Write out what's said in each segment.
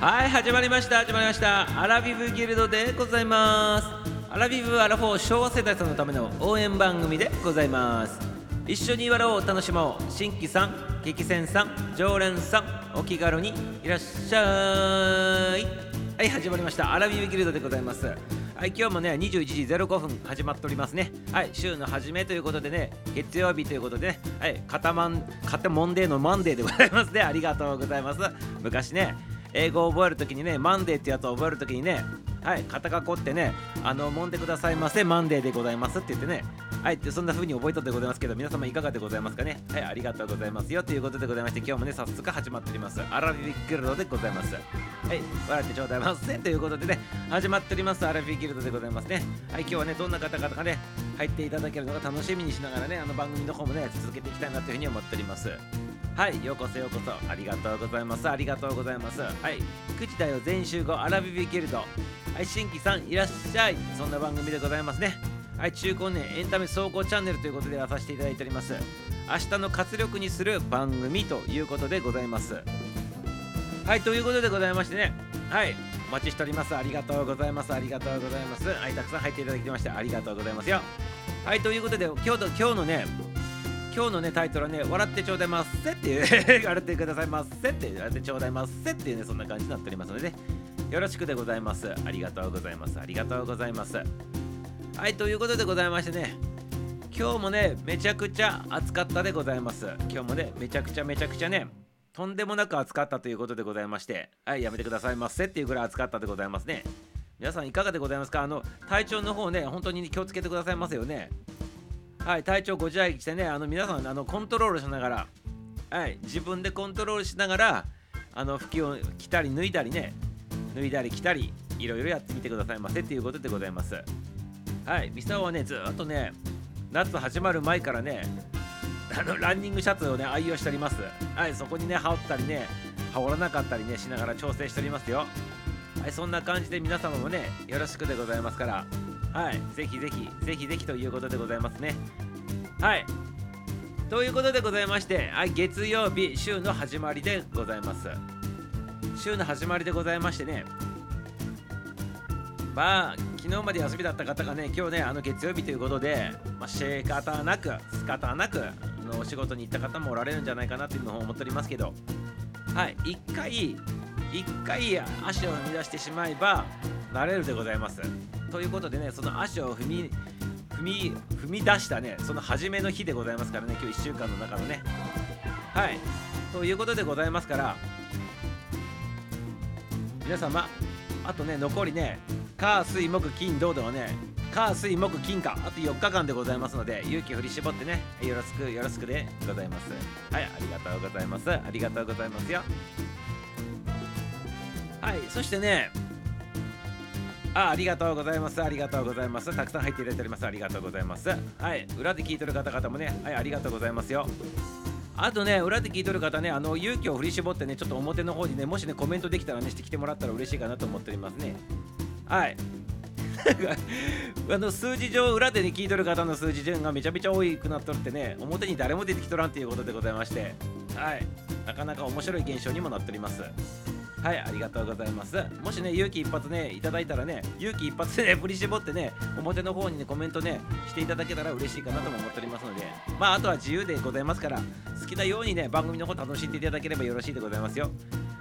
はい始まりました始まりました。アラビブギルドでございます。アラビブアラフォー昭和世代さんのための応援番組でございます。一緒に笑おう楽しもう。新規さん歴戦さん常連さんお気軽にいらっしゃい。はい始まりました。アラビブギルドでございます。はい今日もね21時05分始まっておりますね。はい週の初めということでね月曜日ということでね。はいカタマン肩モンデーのマンデーでございますね。ありがとうございます。昔ね英語を覚えるときにねマンデーってやつを覚えるときにねはい肩囲ってねあの揉んでくださいませマンデーでございますって言ってねはいってそんな風に覚えたでございますけど皆様いかがでございますかね？はいありがとうございますよということでございまして今日もね早速始まっております。アラビビックルドでございます。はい笑ってちょうだいませということでね始まっております。アラビビギルドでございますね。はい今日はねどんな方々がね入っていただけるのか楽しみにしながらねあの番組の方もね続けていきたいなというふうに思っております。はいようこそようこそ。ありがとうございます。ありがとうございます。はい9時だよ全集合アラビビギルド。はい新規さんいらっしゃい。そんな番組でございますね。はい中高年エンタメ走行チャンネルということでやらさせていただいております。明日の活力にする番組ということでございます。はいということでございましてね。はいお待ちしております。ありがとうございます。ありがとうございます。はいたくさん入っていただきましてありがとうございますよ。はいということで今日の今日のね今日のねタイトルはね笑ってちょうだいまっせっていう笑ってくださいまっせって笑ってちょうだいまっせっていうねそんな感じになっておりますので、ね、よろしくでございます。ありがとうございます。ありがとうございます。はいということでございましてね今日もねめちゃくちゃ暑かったでございます。今日もねめちゃくちゃめちゃくちゃねとんでもなく暑かったということでございましてはいやめてくださいませっていうぐらい暑かったでございますね。皆さんいかがでございますか？あの体調の方ね本当に気をつけてくださいますよね。はい体調ご自愛してねあの皆さんあのコントロールしながらはい自分でコントロールしながらあの服を着たり脱いだりね脱いだり着たりいろいろやってみてくださいませっていうことでございます。はいミサオはねずっとね夏始まる前からねあのランニングシャツをね愛用しております。はいそこにね羽織ったりね羽織らなかったりねしながら調整しておりますよ。はいそんな感じで皆様もねよろしくでございますから。はいぜひぜひぜひぜひということでございますね。はい。ということでございましてはい月曜日週の始まりでございます。週の始まりでございましてね。まあ昨日まで休みだった方がね今日ねあの月曜日ということで、まあ、仕方なく仕方なくのお仕事に行った方もおられるんじゃないかなっていうのを思っておりますけど。はい一回一回足を踏み出してしまえば慣れるでございます。ということでねその足を踏み踏み踏み出したねその初めの日でございますからね今日1週間の中のね。はい。ということでございますから皆様あとね残りね火水木金土のね火水木金かあと4日間でございますので勇気振り絞ってねよろしくよろしくでございます。はいありがとうございます。ありがとうございますよ。はいそしてねあありがとうございますありがとうございますたくさん入っていただいておりますありがとうございますはい裏で聞いてる方々もねはいありがとうございますよあとね、裏で聞いとる方ね、あの勇気を振り絞ってね、ちょっと表の方にね、もしね、コメントできたらね、してきてもらったら嬉しいかなと思っておりますね。はい。あの数字上、裏で、ね、聞いとる方の数字順がめちゃめちゃ多くなっとるってね、表に誰も出てきとらんということでございまして、はい。なかなか面白い現象にもなっております。はい、ありがとうございます。もしね、勇気一発ね、いただいたらね、勇気一発でね、振り絞ってね、表の方にね、コメントね、していただけたら嬉しいかなとも思っておりますので、まあ、あとは自由でございますから、好きなようにね、番組の方楽しんでいただければよろしいでございますよ。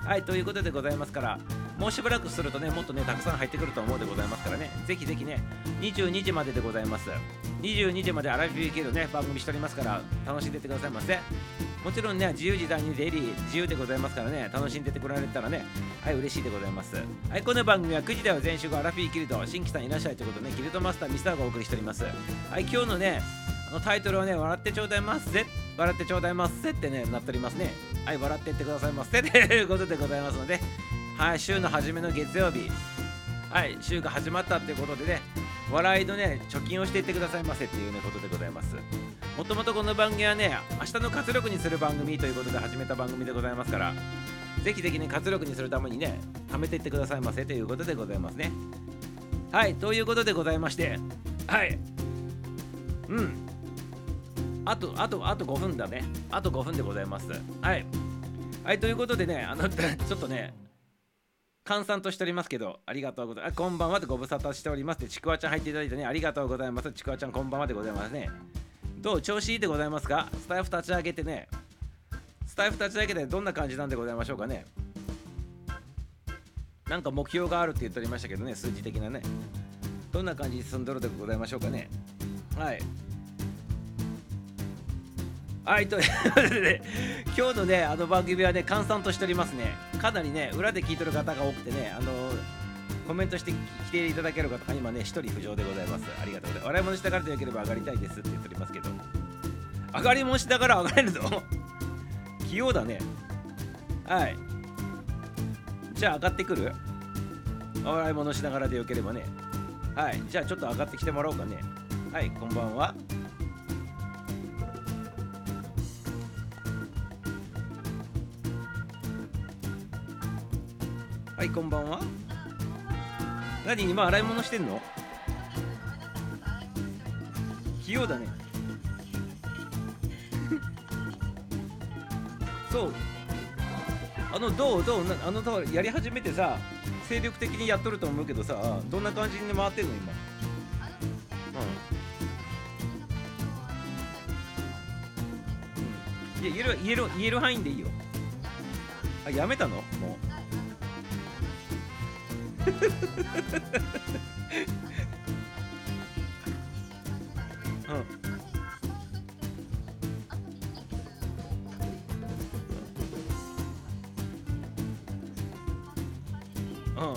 はい、ということでございますから、もうしばらくするとね、もっとね、たくさん入ってくると思うでございますからね、ぜひぜひね、22時まででございます。22時までアラビビーケのね、番組しておりますから、楽しんでてくださいませ。もちろんね、自由自在に出入り自由でございますからね、楽しんでてくられたらね、はい、嬉しいでございます。はい、この番組は9時では全集合アラフィーキルド、新規さんいらっしゃいということでね、キルトマスターミスターがお送りしております。はい、今日のね、あのタイトルはね、笑ってちょうだいますぜ、笑ってちょうだいますぜってね、なっておりますね。はい、笑ってってくださいませ ということでございますので、はい、週の初めの月曜日、はい、週が始まったっていうことでね、笑いのね、貯金をしていってくださいませっていうね、ことでございます。もともとこの番組はね、明日の活力にする番組ということで始めた番組でございますから、ぜひぜひね、活力にするためにね、貯めていってくださいませということでございますね。はい、ということでございまして、はい、うん。あと、あと、あと5分だね。あと5分でございます。はい。はい、ということでね、あの、ちょっとね、閑散としておりますけど、ありがとうございます。こんばんはでご無沙汰しておりますで、ちくわちゃん入っていただいてね、ありがとうございます。ちくわちゃんこんばんはでございますね。どう？調子いいでございますか？スタイフ立ち上げてね、スタイフ立ち上げてどんな感じなんでございましょうかね。なんか目標があるって言っておりましたけどね、数字的なね。どんな感じに進んどるでございましょうかね。はい。はい、ということで、今日のね、あの番組はね、閑散としておりますね。かなりね、裏で聞いてる方が多くてね、あのコメントして来ていただける方が今ね、一人浮上でございます。ありがとうございます。笑い物したからでよければ上がりたいですって言っておりますけど、上がり物しながら上がれるぞ。器用だね。はい。じゃあ上がってくる？笑い物しながらでよければね。はい。じゃあちょっと上がってきてもらおうかね。はい、こんばんは。はいこんばんは。何今洗い物してんの？器用だね。そう。あのどう？どう？あのやり始めてさ精力的にやっとると思うけどさどんな感じに回ってんの今？うん、うん、いや言える言える言える範囲でいいよ。あやめたの？もう。うん。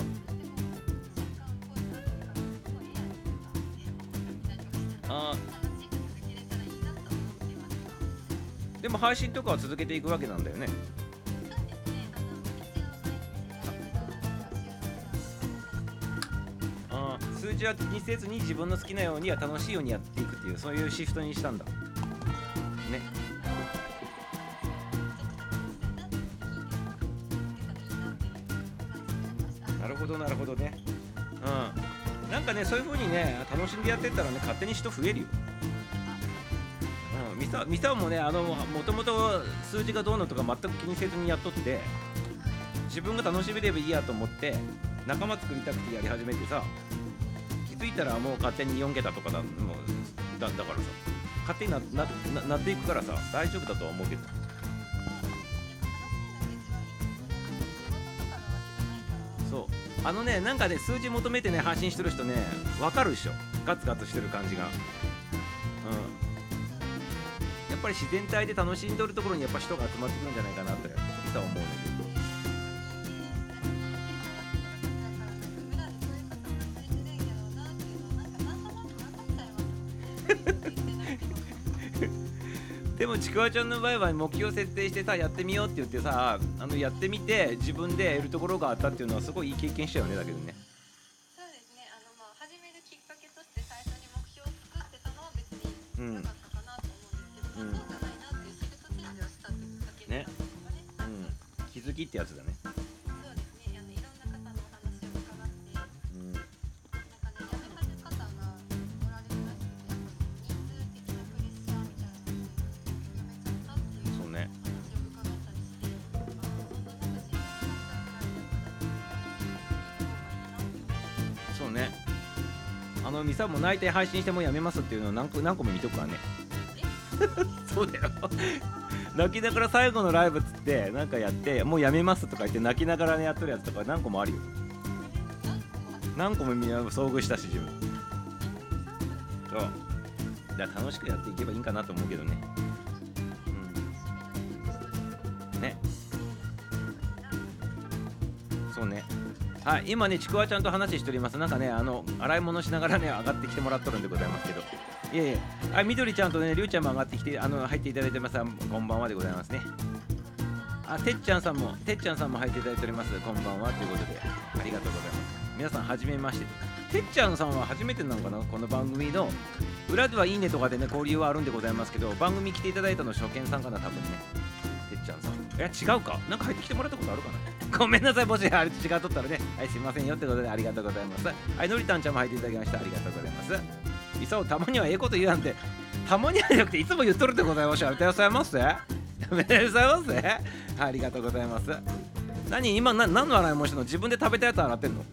あでも配信とかは続けていくわけなん。だよね数字は気にせずに自分の好きなようには楽しいようにやっていくっていうそういうシフトにしたんだ。ね。なるほどなるほどね。うん。なんかねそういう風にね楽しんでやってったらね勝手に人増えるよ。ミサミサもねあのもともと数字がどうのとか全く気にせずにやっとって自分が楽しめればいいやと思って仲間作りたくてやり始めてさいたらもう勝手に4桁とかだもうだだからさ。勝手になななっていくからさ大丈夫だとは思うけど。そう。あのねなんかね数字求めてね発信してる人ね分かるでしょ。ガツガツしてる感じが。うん。やっぱり自然体で楽しんでるところにやっぱ人が集まってくるんじゃないかなって実は思うんだけど。ちくわちゃんの場合は目標設定してさやってみようって言ってさあのやってみて自分でやるところがあったっていうのはすごいいい経験したよねだけどね。さんも泣いて配信してもうやめますっていうのを何個何個も見とくからね。そうだよ。泣きながら最後のライブっつってなんかやってもうやめますとか言って泣きながら、ね、やっとるやつとか何個もあるよ。何個も遭遇したし自分。そう。だから楽しくやっていけばいいんかなと思うけどね。はい、今ね、ちくわちゃんと話しております。なんかね、あの、洗い物しながらね、上がってきてもらっとるんでございますけど。いえいえ、あ、みどりちゃんとね、りゅうちゃんも上がってきて、あの、入っていただいてます。こんばんはでございますね。あ、てっちゃんさんも、てっちゃんさんも入っていただいております。こんばんはということで、ありがとうございます。皆さん、はじめまして。てっちゃんさんは初めてなのかな？この番組の裏ではいいねとかでね交流はあるんでございますけど番組来ていただいたの初見さんかな多分ねてっちゃんさんえ違うか？なんか入ってきてもらったことあるかな？ごめんなさい、もしあれ違うとったらね。はい、すいませんよってことでありがとうございます。はい、のりたんちゃんも入っていただきました。ありがとうございます。いそう、たまにはええこと言うなんて、たまにはじゃなくていつも言っとるでございましょう。ありがとうございます。ありがとうございます。ありがとうございます。何今な何の洗い物してんの？自分で食べたやつ洗ってんの？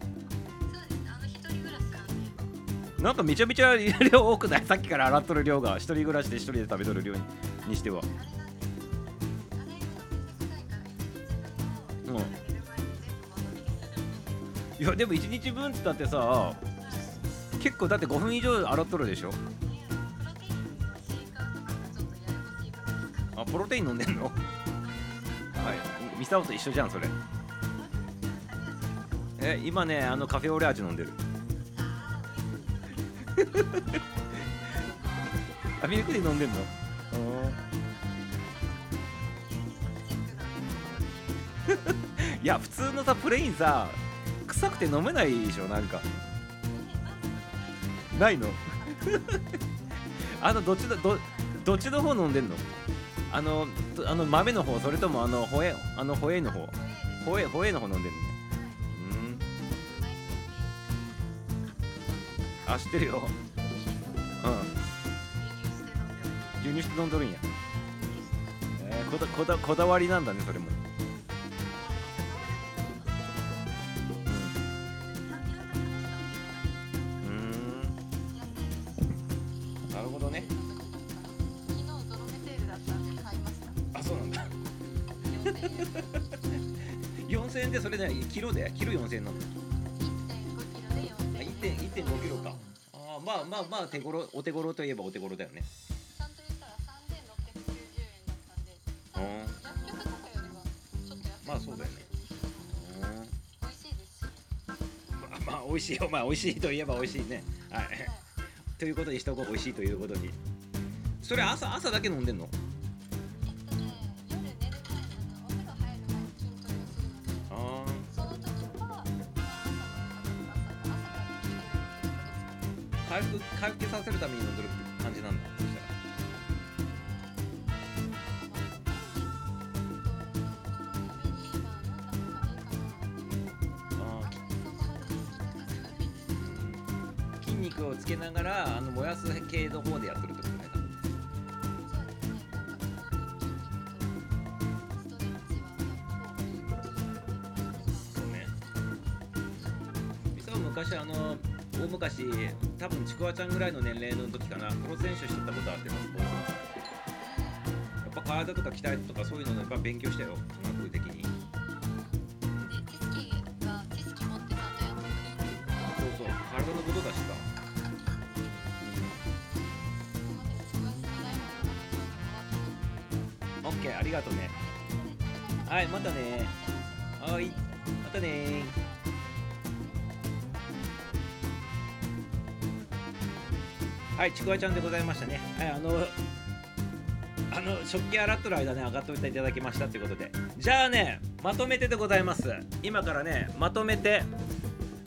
なんかめちゃめちゃ量多くない？さっきから洗っとる量が一人暮らしで一人で食べとる量ににしてはいやでも1日分って言ったってさ結構だって5分以上洗っとるでしょ。あプロテイン飲んでんの？はい。ミサオと一緒じゃんそれ。え今ねあのカフェオレ味飲んでる。あミルクティー飲んでんの？いや普通のさプレインさ臭くて飲めないでしょなんか。ないの？あのどっちだどどっちの方飲んでんの？あのあの豆の方？それともあのホエあのホエの方？ホエホエの方飲んでるの？うん。あ知ってるよ。うん。輸入して飲んどるんや。えーこだこだこだわりなんだねそれも4000円4000円でそれねキロでキロ4000円なの1.5キロで4000円。あ1.5キロか。あーまあまあまあ手頃お手頃といえばお手頃だよね。ちゃんとたら3690円だったんで。薬局とかよりはちょっと安いまあそうだよね。美味しいですしまあまあ美味しいよ。まあ美味しいといえば美味しいね。はい。ということにしとこう。美味しいということに。それ朝朝だけ飲んでんの？回復回復させるために飲んでるって感じなんだ。そしたら。筋肉をつけながらあの燃やす系の方でやってるってし多分ちくわちゃんぐらいの年齢の時かな。プロ選手してたことあってますやっぱ体とか鍛えとかそういうのやっぱ勉強したよ。はいちくわちゃんでございましたね。はいあのあの食器洗っとる間ね上がっておいていただきましたということで。じゃあねまとめてでございます。今からねまとめて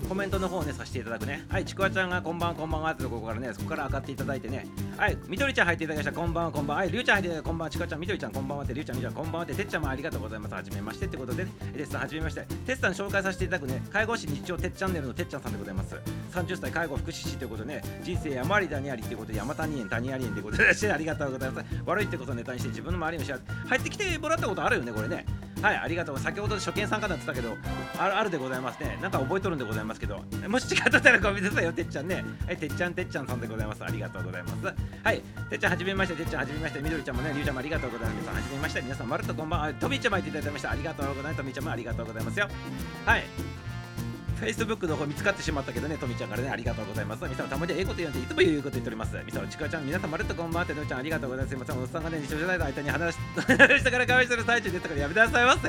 コメントの方をねさせていただくね。はいちくわちゃんがこんばんはこんばんはってとこからねそこから上がっていただいてね。はいみどりちゃん入っていただきました。こんばんはこんばんは。はいりゅうちゃん入っていただいてこんばんは。ちくわちゃんみどりちゃんこんばんはってりゅうちゃんみどりちゃんこんばんはっててっちゃんもありがとうございます。はじめましてってことでねテスさんはじめまして。テスさん紹介させていただくね介護士日曜てっチャンネルのてっちゃんさんでございます。30歳介護福祉士ということでね人生山あり谷ありってことで山谷園谷あり園ということでありがとうございます。悪いってことをネタにして自分の周りの人入ってきてもらったことあるよねこれね。はいありがとう。先ほど初見さんかなって言ったけどあるあるでございますね。なんか覚えとるんでございますけどもし違ったらごめんなさいよ。てっちゃんね。はいてっちゃんてっちゃんさんでございます。ありがとうございます。はい。てっちゃんはじめましててっちゃんはじめまして。みどりちゃんもねりゅうちゃんもありがとうございます。はじめまして。皆さんまるっとこんばんは。とみーちゃんもいていただきましたありがとうございます。とみーちゃんもありがとうございますよ。はい。Facebook の方見つかってしまったけどね、とみちゃんからね、ありがとうございます。みさんたまにはええこと言うんで、いつも言うこと言っております。みさん、ちくわちゃん、皆さんまるっとこんばんはって、のちゃん、ありがとうございます。すいません、おっさんがね、日常じゃない間に話し下から会話してる最中ですから、やめてくださいませ。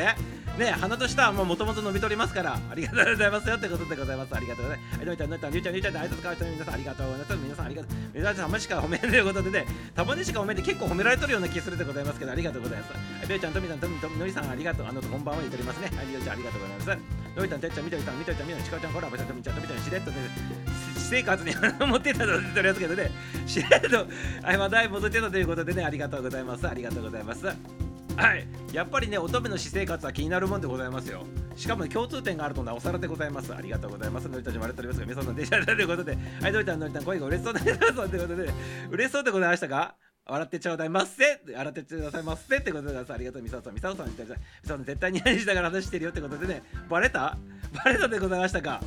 ね、鼻と舌はもう元々伸びとりますから、ありがとうございますよってことでございます。ありがとうございます。はい、のりちゃん、のりちゃん、りゅうちゃん、りゅうちゃんで挨拶交わしてる皆さん、ありがとうございます。皆さん、ありがとう。皆さん、たまにしか褒めんということでね、たまにしか褒めて結構褒められとるような気するでございますけど、ありがとうございます。はい、りゅうちゃん、とみさん、とみ、とみ、のりさん、ありがとう。あの、こんばんは言っておりますね。はい、りゅうちゃん、ありがとうございます。のりちゃん、てっちゃん、みどりさん、みどりちゃん、みどりちかちゃん、コラボしたとみちゃん、とみちゃん、しれっとね、私生活に持ってたと言ってるやつけどね、しれっと、はい、話題戻ってたということでね、ありがとうございます。ありがとうございます。はい、やっぱりね、乙女の私生活は気になるもんでございますよ。しかも、ね共通点があるとなおさらでございます。ありがとうございます。のりたちもありがとうございますが、皆さんの電車だということで、はい、のりたん、のりたん、声が嬉しそうだねということで、嬉しそうでございましたか笑ってちょうだいませ笑ってちょうだいませってことでありがとうみさおさんみさおさんみたいなみさおさん絶対に何しながら話してるよってことでねバレた？バレたでございましたか？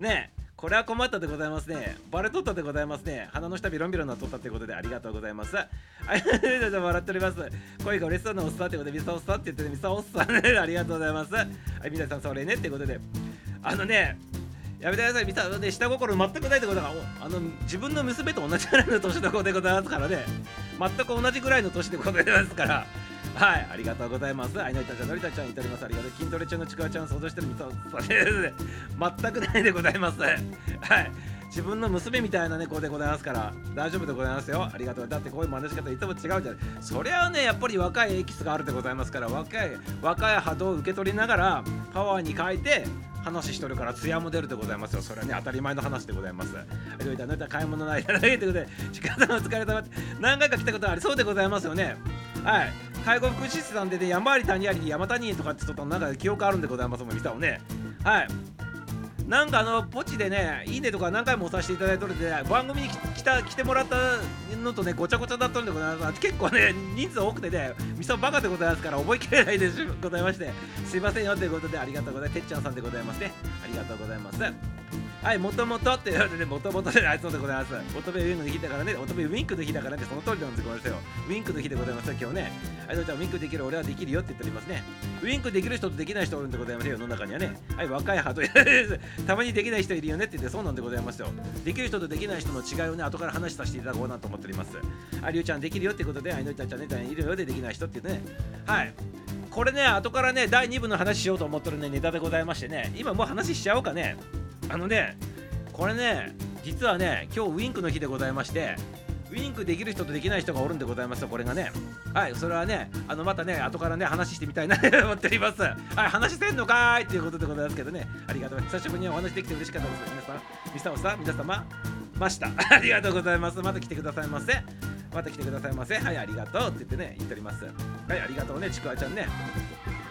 ねえこれは困ったでございますね。バレとったでございますね。鼻の下ビロンビロンなっとったってことでありがとうございます。はい、笑っております。声が嬉しそうなおっさんってことで、ミサおっさんって言ってね、ミサおっさんね、ありがとうございます。はい、皆さんそれねってことで、あのね、やめてください、ミサで下心全くないってことが、あの自分の娘と同じぐらいの年の子でございますからね、全く同じぐらいの年でございますから。はい、ありがとうございます。あいのりたちゃん、のりたちゃん、いたります。ありがとう。筋トレ中のちくわちゃん、想像してるみたい全くないでございます。はい。自分の娘みたいな猫でございますから大丈夫でございますよありがとうだってこういう真似し方いつも違うじゃないそれはねやっぱり若いエキスがあるでございますから若い若い波動を受け取りながらパワーに変えて話しとるから艶も出るでございますよ。それはね当たり前の話でございます。どういったどういった買い物ないだけということで近さんお疲れ様何回か来たことありそうでございますよね。はい。介護福祉士さんでね山あり谷あり山谷とかって言っとなんか記憶あるんでございますもん見たをね。はい。なんかあのポチでねいいねとか何回も押させていただいてるんで番組に来た来てもらったのとねごちゃごちゃだったんでございます。結構ね人数多くてねみそバカでございますから覚えきれないでございましてすいませんよということでありがとうございます。てっちゃんさんでございますね。ありがとうございます。はい、もともとって言われて、もともとであいつのでございます。乙女ウィンクの日だからね、乙女ウィンクの日だからね、その通りなんでございますよ。ウィンクの日でございますよ、今日ね。はい、どうちゃん、ウィンクできる、俺はできるよって言っておりますね。ウィンクできる人とできない人おるんでございますよ、世の中にはね。はい、若い派と、たまにできない人いるよねって言って、そうなんでございますよ。できる人とできない人の違いをね、後から話させていただこうなと思っております。あ、りゅうちゃんできるよってことで、あいのちゃんね、いるよでできない人って言ってね。はい。これね、後からね、第2部の話しようと思ってるね、ネタでございましてね、今もう話しちゃおうかね。あのね、これね実はね今日ウィンクの日でございましてウィンクできる人とできない人がおるんでございますよ、これがね。はい、それはね、あのまたね、後からね、話してみたいなと 思っております。はい、話してんのかーいっていうことでございますけどね、ありがとう。久しぶりにお話できて嬉しかったです。皆さん、ミスターさん、皆様、ました。ありがとうございます。また来てくださいませ。また来てくださいませ。はい、ありがとうって言ってね、言っております。はい、ありがとうね、ちくわちゃんね。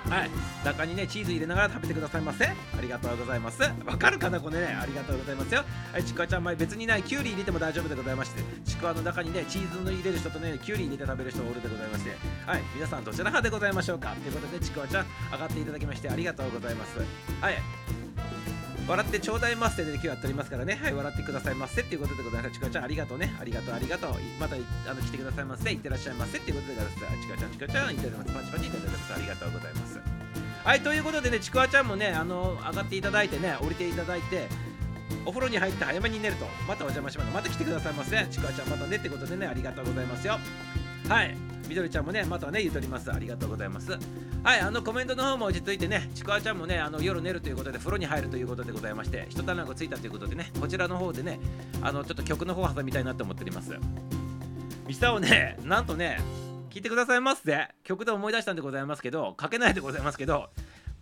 はい。中にねチーズ入れながら食べてくださいませ。ありがとうございます。わかるかなこれね。ありがとうございますよ。はいちくわちゃん前別にない。きゅうり入れても大丈夫でございまして。ちくわの中にねチーズの入れる人とねきゅうり入れて食べる人おるでございまして。はい皆さんどちら派でございましょうか。ということでちくわちゃん上がっていただきましてありがとうございます。はい。笑ってちょうだいませで今日やっておりますからね。はい、笑ってくださいませっていうことでございます。ちかちゃん、ありがとうね。ありがとう、ありがとう。またあの来てくださいませ。いってらっしゃいませっていうことでございます。ちかちゃん、ちかちゃん、いただきます。パチパチいただきます。ありがとうございます。はいということでねちくわちゃんもねあの上がっていただいてね降りていただいてお風呂に入って早めに寝るとまたお邪魔しますまた来てくださいませちくわちゃんまたねってことでねありがとうございますよはいみどりちゃんもねまたね言うとります。ありがとうございます。はいあのコメントの方も落ち着いてねちくわちゃんもねあの夜寝るということで風呂に入るということでございまして一卵ついたということでねこちらの方でねあのちょっと曲の方を挟みたいなと思っております。ミサをねなんとね聞いてくださいますぜ。曲で思い出したんでございますけど書けないでございますけど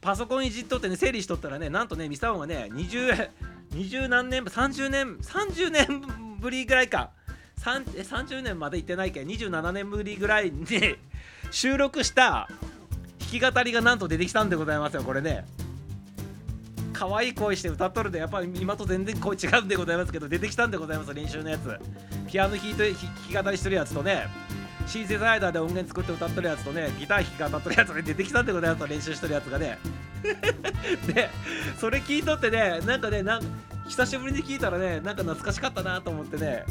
パソコンいじっとってね整理しとったらねなんとねミサオがね20 20何年30年30年ぶりぐらいか30年まで行ってないけど27年ぶりぐらいに 収録した弾き語りがなんと出てきたんでございますよこれね。可愛い声して歌っとるでやっぱり今と全然声違うんでございますけど出てきたんでございます練習のやつ。ピアノ弾いて弾き語りしてるやつとね。シンセサイダーで音源作って歌ってるやつとねギター弾き語ってるやつで 出てきたんでございます練習してるやつがね。でそれ聞いとってねなんかねなん久しぶりに聞いたらねなんか懐かしかったなと思ってね。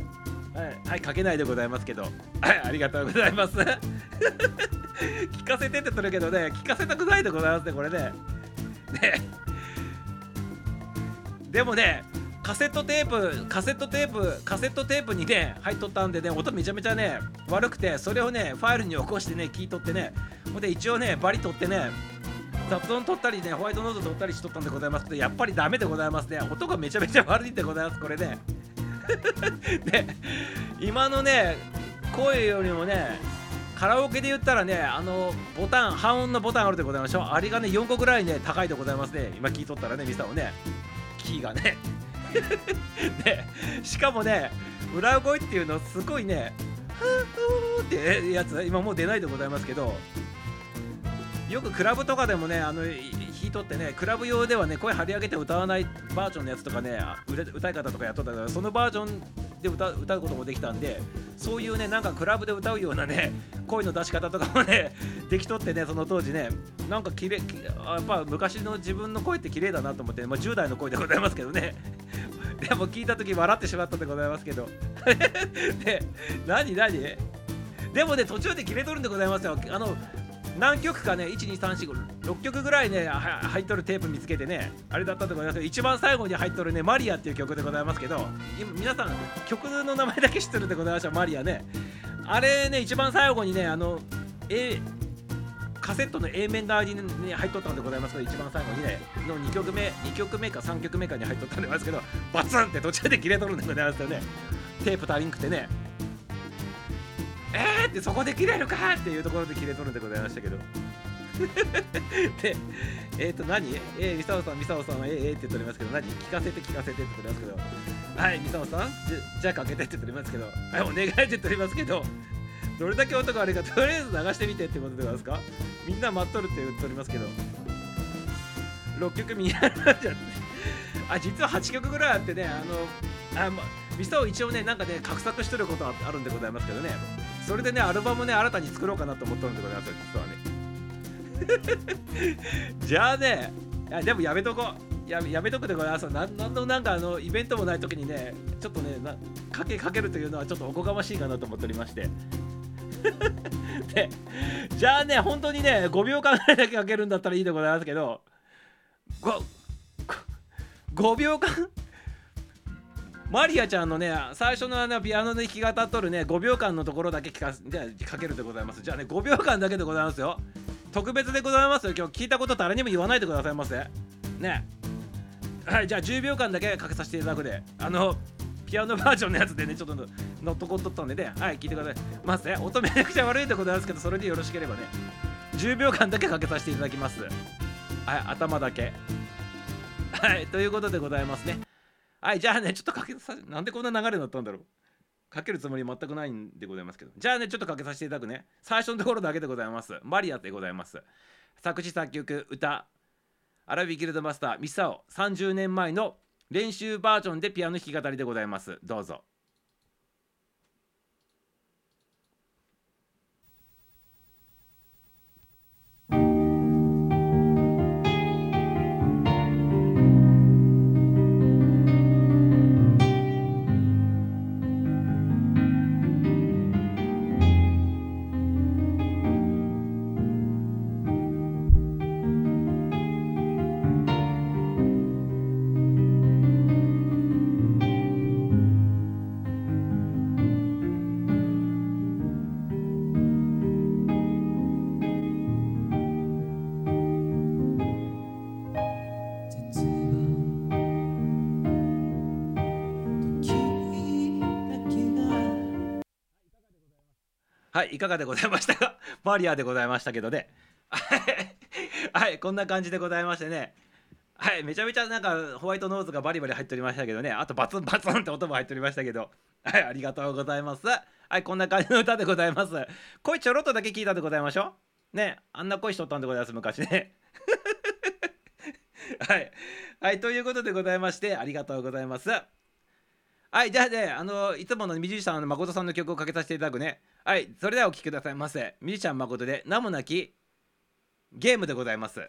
はい、はい、書けないでございますけど、はい、ありがとうございます。聞かせてって言ってるけどね、聞かせたくないでございますね、これね。ね。でもね、カセットテープカセットテープカセットテープにね入っとったんでね音めちゃめちゃね悪くてそれをねファイルに起こしてね聞いとってねほんで一応ねバリ取ってね雑音取ったりねホワイトノート取ったりしとったんでございますけどやっぱりダメでございますね音がめちゃめちゃ悪いんでございますこれねで 今のね声よりもねカラオケで言ったらねあのボタン半音のボタンあるでございましょう。あれがね4個ぐらいね高いでございますね。今聞いとったらねミサをねキーがね。で しかもね裏声っていうのすごいねふーふーってやつ今もう出ないでございますけどよくクラブとかでもねあの弾いとってねクラブ用ではね声張り上げて歌わないバージョンのやつとかね歌い方とかやっとったからそのバージョンで歌歌うこともできたんでそういうねなんかクラブで歌うようなね声の出し方とかもねできとってねその当時ねなんか綺麗やっぱ昔の自分の声って綺麗だなと思って、まあ、10代の声でございますけどね。でも聞いた時笑ってしまったでございますけど。で何何？でもね途中で切れとるんでございますよ。あの何曲かね12346曲ぐらいね入っとるテープ見つけてねあれだったと思います。けど一番最後に入っとるねマリアっていう曲でございますけど今皆さん曲の名前だけ知ってるでございましたマリアね。あれね一番最後にねあの A カセットの A 面側に、ね、入っとったんでございますけど一番最後にねの2曲目2曲目か3曲目かに入っとったんでございますけどバツンって途中で切れとるんでございますよね。テープ足りんくてね。えーってそこで切れるかっていうところで切れとるんでございましたけど。でえっ、ー、と何？えー、ミサオさんミサオさんはえー、えー、って言っておりますけど何？聞かせて聞かせてって言っておりますけど。はいミサオさん？じゃじゃあかけてって言っておりますけど。はいお願いって言っておりますけど。どれだけ音が悪いかとりあえず流してみてってことでございますか？みんな待っとるって言っておりますけど。6曲見やらじゃ あ実は8曲ぐらいあってねあのあまミサオ一応ねなんかね画策してることあるんでございますけどね。それでねアルバムね新たに作ろうかなと思ったんでございます実はね。じゃあねいやでもやめとこややめとくでございますなんのなんかあのイベントもない時にねちょっとねなかけかけるというのはちょっとおこがましいかなと思っておりまして。でじゃあね本当にね5秒間ぐらいだけかけるんだったらいいでございますけど 5, 5秒間マリアちゃんのね最初のあのピアノで弾き語っとるね5秒間のところだけ聞かじゃあかけるでございますじゃあね5秒間だけでございますよ。特別でございますよ。今日聞いたこと誰にも言わないでくださいませね。はいじゃあ10秒間だけかけさせていただくで。あのピアノバージョンのやつでねちょっと乗っとこっとったんでね。はい聞いてください。まずね。音めちゃくちゃ悪いでございますけどそれでよろしければね。10秒間だけかけさせていただきます。はい頭だけ。はいということでございますね。はいじゃあねちょっとかけさなんでこんな流れになったんだろう。かけるつもり全くないんでございますけど。じゃあねちょっとかけさせていただくね。最初のところだけでございます。マリアでございます。作詞作曲歌。アラビギルドマスターミサオ。30年前の練習バージョンでピアノ弾き語りでございます。どうぞ。はいいかがでございましたか？マリアでございましたけどね。はいこんな感じでございましてね。はいめちゃめちゃなんかホワイトノーズがバリバリ入っておりましたけどね。あとバツンバツンって音も入っておりましたけど。はいありがとうございます。はいこんな感じの歌でございます。声ちょろっとだけ聞いたでございましょう。ねあんな声しとったんでございます昔ね。はい。はいということでございましてありがとうございます。はい、じゃあね、あの、いつものミュージシャンの誠さんの曲をかけさせていただくね。はい、それではお聴きくださいませ。ミュージシャン誠で名もなきゲームでございます。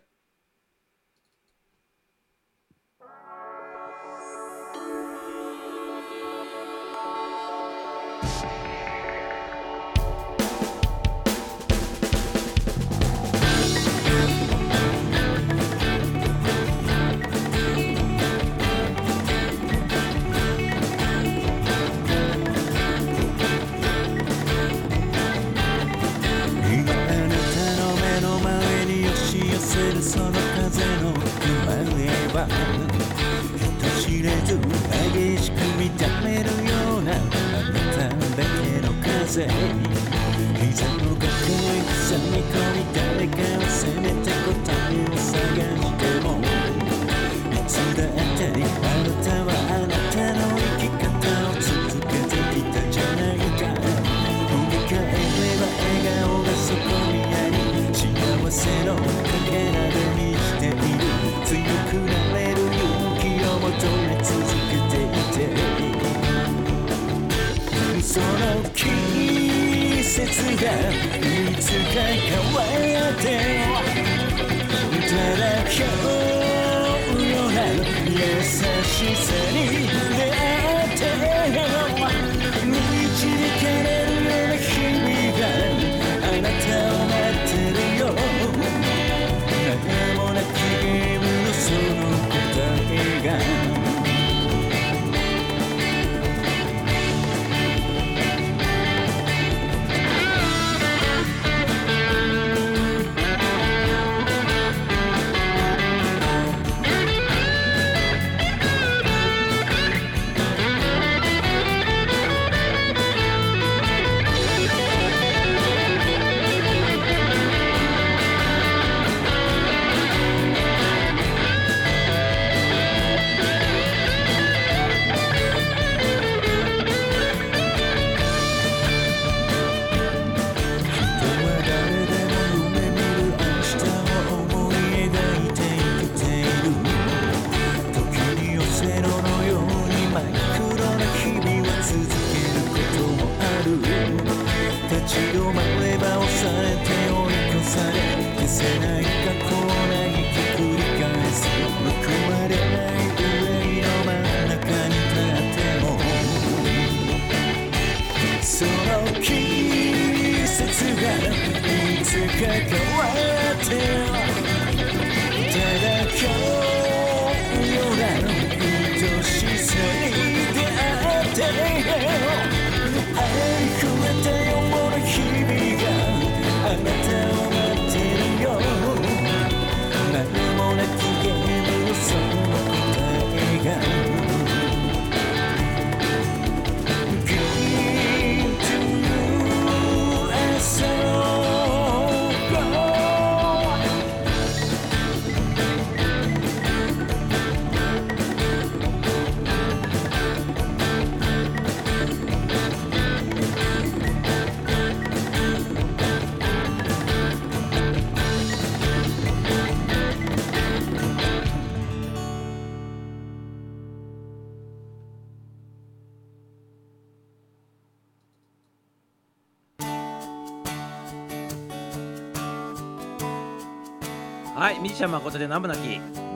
はい、ミュージシャン誠で名もなき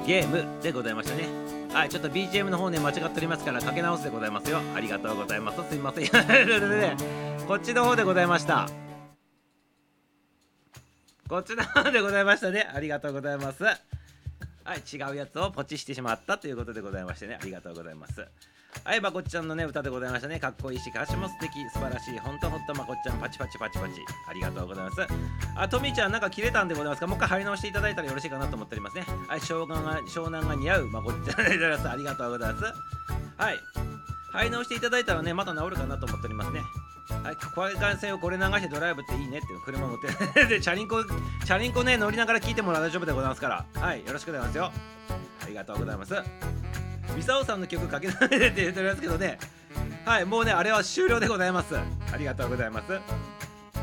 ゲームでございましたね。はい、ちょっと BGM の方ね、間違っておりますから、かけ直すでございますよ。ありがとうございます。すいません。ことでね、こっちの方でございました。こっちの方でございましたね。ありがとうございます。はい、違うやつをポチしてしまったということでございましてね、ありがとうございます。はい、まこっちゃんのね、歌でございましたね。かっこいいし、歌詞も素敵、素晴らしい。ほんとほんとまこっちゃん、パチパチパチパチ。ありがとうございます。あ、トミーちゃん、なんか切れたんでございますか？もう一回貼り直していただいたらよろしいかなと思っておりますね。はい、湘南が湘南が似合うまこっちゃんでございます。ありがとうございます。はい。貼り直していただいたらね、また治るかなと思っておりますね。はい、小幹線をこれ流してドライブっていいねっていう車持って で、チャリンコ、チャリンコね、乗りながら聞いてもらう大丈夫でございますから。はい、よろしくでございますよ。ありがとうございます。ミサオさんの曲かけられてって言っておりますけどね。はい、もうね、あれは終了でございます。ありがとうございます。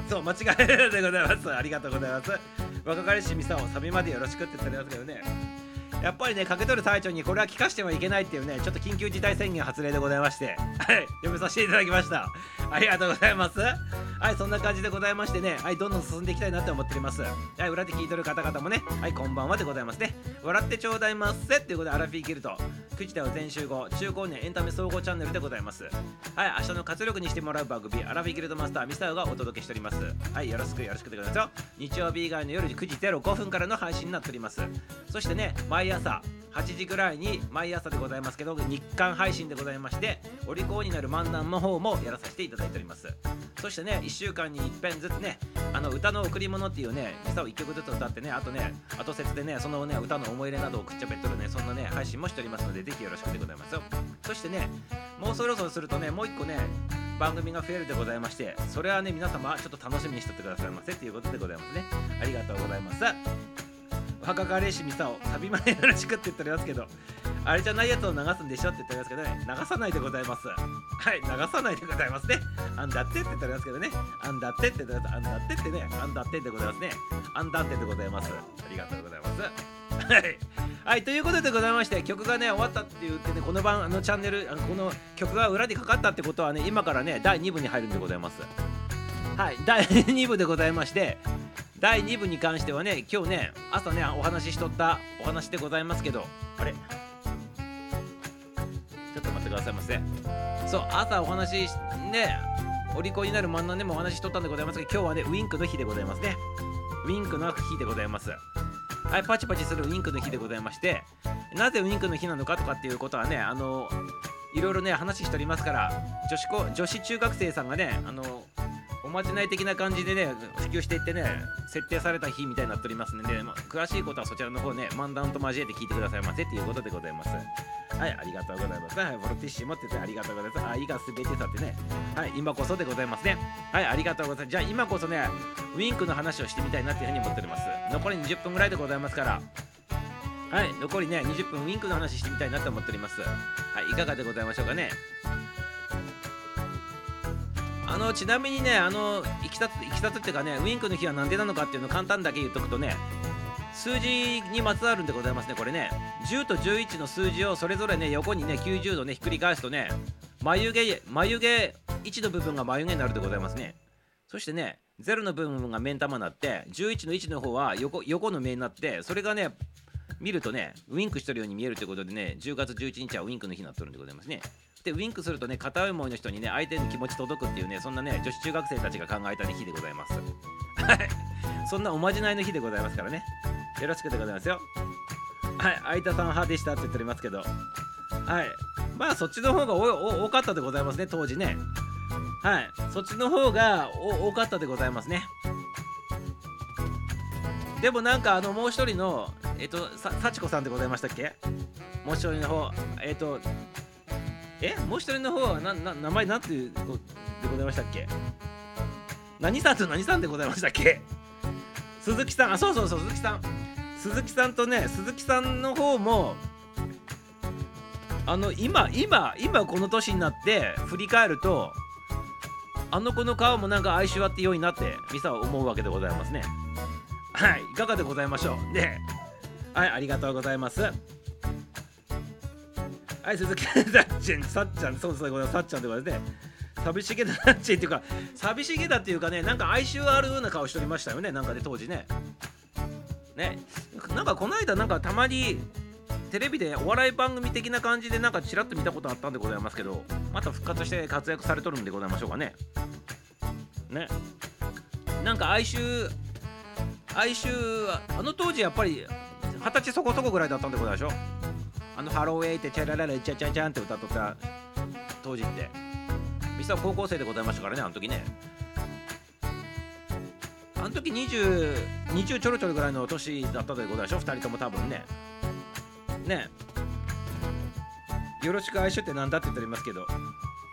そう、間違いでございます。ありがとうございます。若かりしミサオ、サビまでよろしくって言っておりますけどね。やっぱりね、かけ取る最中にこれは聞かしてはいけないっていうね、ちょっと緊急事態宣言発令でございまして、はい、読めさせていただきました。ありがとうございます。はい、そんな感じでございましてね、はい、どんどん進んでいきたいなって思っております。はい、裏で聞いてる方々もね、はい、こんばんはでございますね。笑ってちょうだいますせっていうことで、アラフィーギルト、9時台は全集合、中高年エンタメ総合チャンネルでございます。はい、明日の活力にしてもらう番組、アラフィーギルトマスターミサウがお届けしております。はい、よろしくよろしくでございますよ。日曜日以外の夜9時05分からの配信になっております。そしてね、毎朝、朝8時ぐらいに毎朝でございますけど日刊配信でございましてお利口になる漫談の方もやらさせていただいております。そしてね1週間に一遍ずつねあの歌の贈り物っていうね歌を1曲ずつ歌ってねあとね後説でねそのね歌の思い入れなどをくっちゃべっとるねそんなね配信もしておりますのでぜひよろしくでございますよ。そしてねもうそろそろするとねもう一個ね番組が増えるでございましてそれはね皆様ちょっと楽しみにしてってくださいませということでございますね。ありがとうございます。若かりしミサをサビまでよろしくって言っておりますけどあれじゃないやつを流すんでしょって言っておりますけどね。流さないでございます。はい流さないでございますね。あんだってって言っておりますけどね。あんだってって言っております。あんだってってね。あんだってでございますね。あんだってでございます。ありがとうございます。はい、はい、ということでございまして曲がね終わったって言ってねこの番あのチャンネルこの曲が裏でかかったってことはね今からね第2部に入るんでございます。はい第2部でございまして第2部に関してはね今日ね朝ねお話ししとったお話でございますけどあれ？ちょっと待ってくださいませ。そう朝お話しねお利口になる漫談でもお話ししとったんでございますが今日はねウインクの日でございますね。ウインクの日でございます。はいパチパチするウインクの日でございましてなぜウインクの日なのかとかっていうことはねあのいろいろね話しておりますから女子女子中学生さんがねあのおまじない的な感じでね普及していってね設定された日みたいになっておりますので、まあ詳しいことはそちらの方ね漫談と交えて聞いてください。ませっていうことでございます。はいありがとうございます。はいボルティッシュ持っててありがとうございます。愛がすべてさってね。はい今こそでございますね。はいありがとうございます。じゃあ今こそねウインクの話をしてみたいなっていうふうに思っております。残り20分ぐらいでございますから。はい残りね20分ウインクの話してみたいなと思っております。はいいかがでございましょうかね。あのちなみにねあのいきさついきさつっていうかねウインクの日は何でなのかっていうのを簡単だけ言っとくとね数字にまつわるんでございますねこれね。10と11の数字をそれぞれね横にね90度ねひっくり返すとね眉毛眉毛1の部分が眉毛になるでございますね。そしてね0の部分が目ん玉になって11の1の方は横横の目になってそれがね見るとねウインクしてるように見えるということでね10月11日はウインクの日になってるんでございますね。でウインクするとね片思いの人にね相手の気持ち届くっていうねそんなね女子中学生たちが考えた、ね、日でございます。はい。そんなおまじないの日でございますからね。よろしくでございますよ。はい。相田さん派でしたって言っておりますけど。はい。まあそっちの方がおお多かったでございますね当時ね。はい。そっちの方がお多かったでございますね。でもなんかあのもう一人のえっとさ幸子さんでございましたっけ？もう一人の方。えっとえもう一人の方はなな名前なんていう子でございましたっけ？何さんと何さんでございましたっけ？鈴木さん。あそうそうそう鈴木さん。鈴木さんとね鈴木さんの方もあの今今今この年になって振り返るとあの子の顔もなんか哀愁あって良いなってミサは思うわけでございますね。はいいかがでございましょう？ではいありがとうございます。はい鈴木さっちゃんさっちゃんそうそうさっちゃんでございますね。寂しげだなっちっていうか寂しげだっていうかねなんか哀愁あるような顔しておりましたよねなんかね当時ね。ね。なんかこの間なんかたまにテレビでお笑い番組的な感じでなんかちらっと見たことあったんでございますけどまた復活して活躍されとるんでございましょうかね。ね。なんか哀愁哀愁あの当時やっぱり二十歳そこそこぐらいだったんでございましょう。あのハローウェイってチャラララチャチャチャンって歌っとった当時って。ミサは高校生でございましたからねあの時ね。あの時20 20ちょろちょろぐらいの年だったでございましょう2人とも多分ね。ね。よろしく哀愁ってなんだって言っておりますけど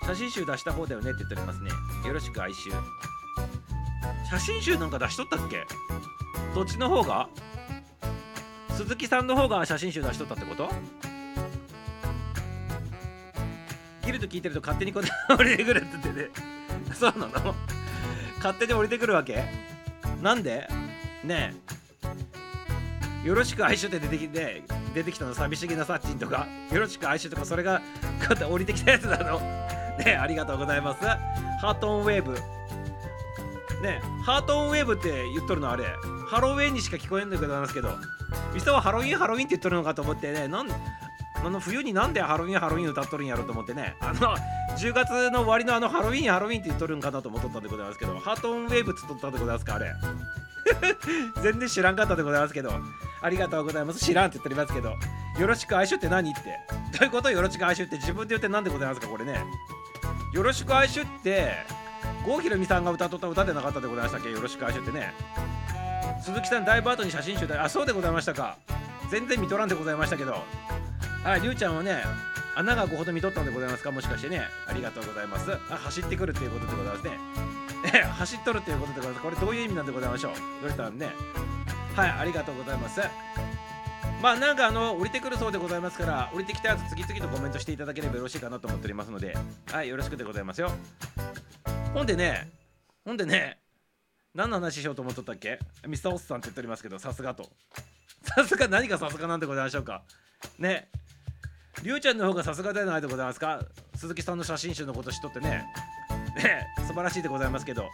写真集出した方だよねって言っておりますね。よろしく哀愁。写真集なんか出しとったっけ？どっちの方が？鈴木さんの方が写真集出しとったってこと？ギルト聞いてると勝手にこう降りてくるって言ってね。そうなの？勝手に降りてくるわけ？なんで？ねえ。よろしく哀愁って出てきて出てきたの？寂しげなサッチンとか？よろしく哀愁とかそれがこうやって降りてきたやつなの？ねえありがとうございます。ハートオンウェーブ。ねハートオンウェーブって言っとるのあれ？ハロウィンにしか聞こえんのでございますけど。ミサはハロウィンハロウィンって言っとるのかと思ってね。なんあの冬になんでハロウィンハロウィン歌っとるんやろと思ってね。あの10月の終わりのあのハロウィンハロウィンって言っとるんかなと思っとったんでございますけど。ハートオンウェーブって言っとったんでございますかあれ。全然知らんかったでございますけど。ありがとうございます。知らんって言っておりますけど。よろしく哀愁って何って。どういうことよろしく哀愁って。自分で言って何でございますかこれね。よろしく哀愁って郷ひろみさんが歌っとった歌でなかったでございましたっけ？よろしく哀愁ってね。鈴木さんだいぶ後に写真集であそうでございましたか。全然見とらんでございましたけど。はいりゅうちゃんはね穴が5ほど見とったんでございますか？もしかしてね。ありがとうございます。あ走ってくるっていうことでございますね。走っとるっていうことでございます。これどういう意味なんでございましょう？どうしたらね？はいありがとうございます。まあなんかあの降りてくるそうでございますから降りてきたやつ次々とコメントしていただければよろしいかなと思っておりますのではいよろしくでございますよ。ほんでねほんでね何の話しようと思っとったっけ？ミスターオスさんって言っておりますけどさすがと。さすが何がさすがなんでございましょうか？ね。りゅうちゃんの方がさすがではないでございますか？鈴木さんの写真集のこと知っとってね。ね素晴らしいでございますけど。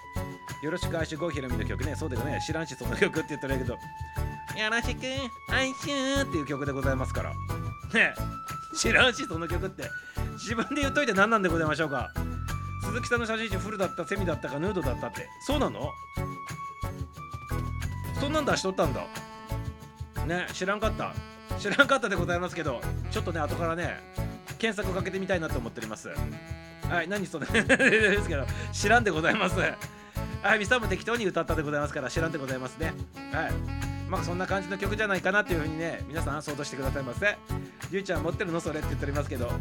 よろしく哀愁郷ひろみの曲ね。そうだよね知らんしその曲って言ったらいいけど。よろしく哀愁っていう曲でございますから。ね知らんしその曲って。自分で言っといて何なんでございましょうか？鈴木さんの写真集フルだったセミだったかヌードだったって。そうなの？そんなん出しとったんだ。ね知らんかった。知らんかったでございますけどちょっとね後からね検索をかけてみたいなと思っております。はい何それ ですけど知らんでございます。はいミサも適当に歌ったでございますから知らんでございますね。はい。まあそんな感じの曲じゃないかなっていうふうにね皆さん想像してくださいませ。りゅうちゃん持ってるのそれって言っておりますけど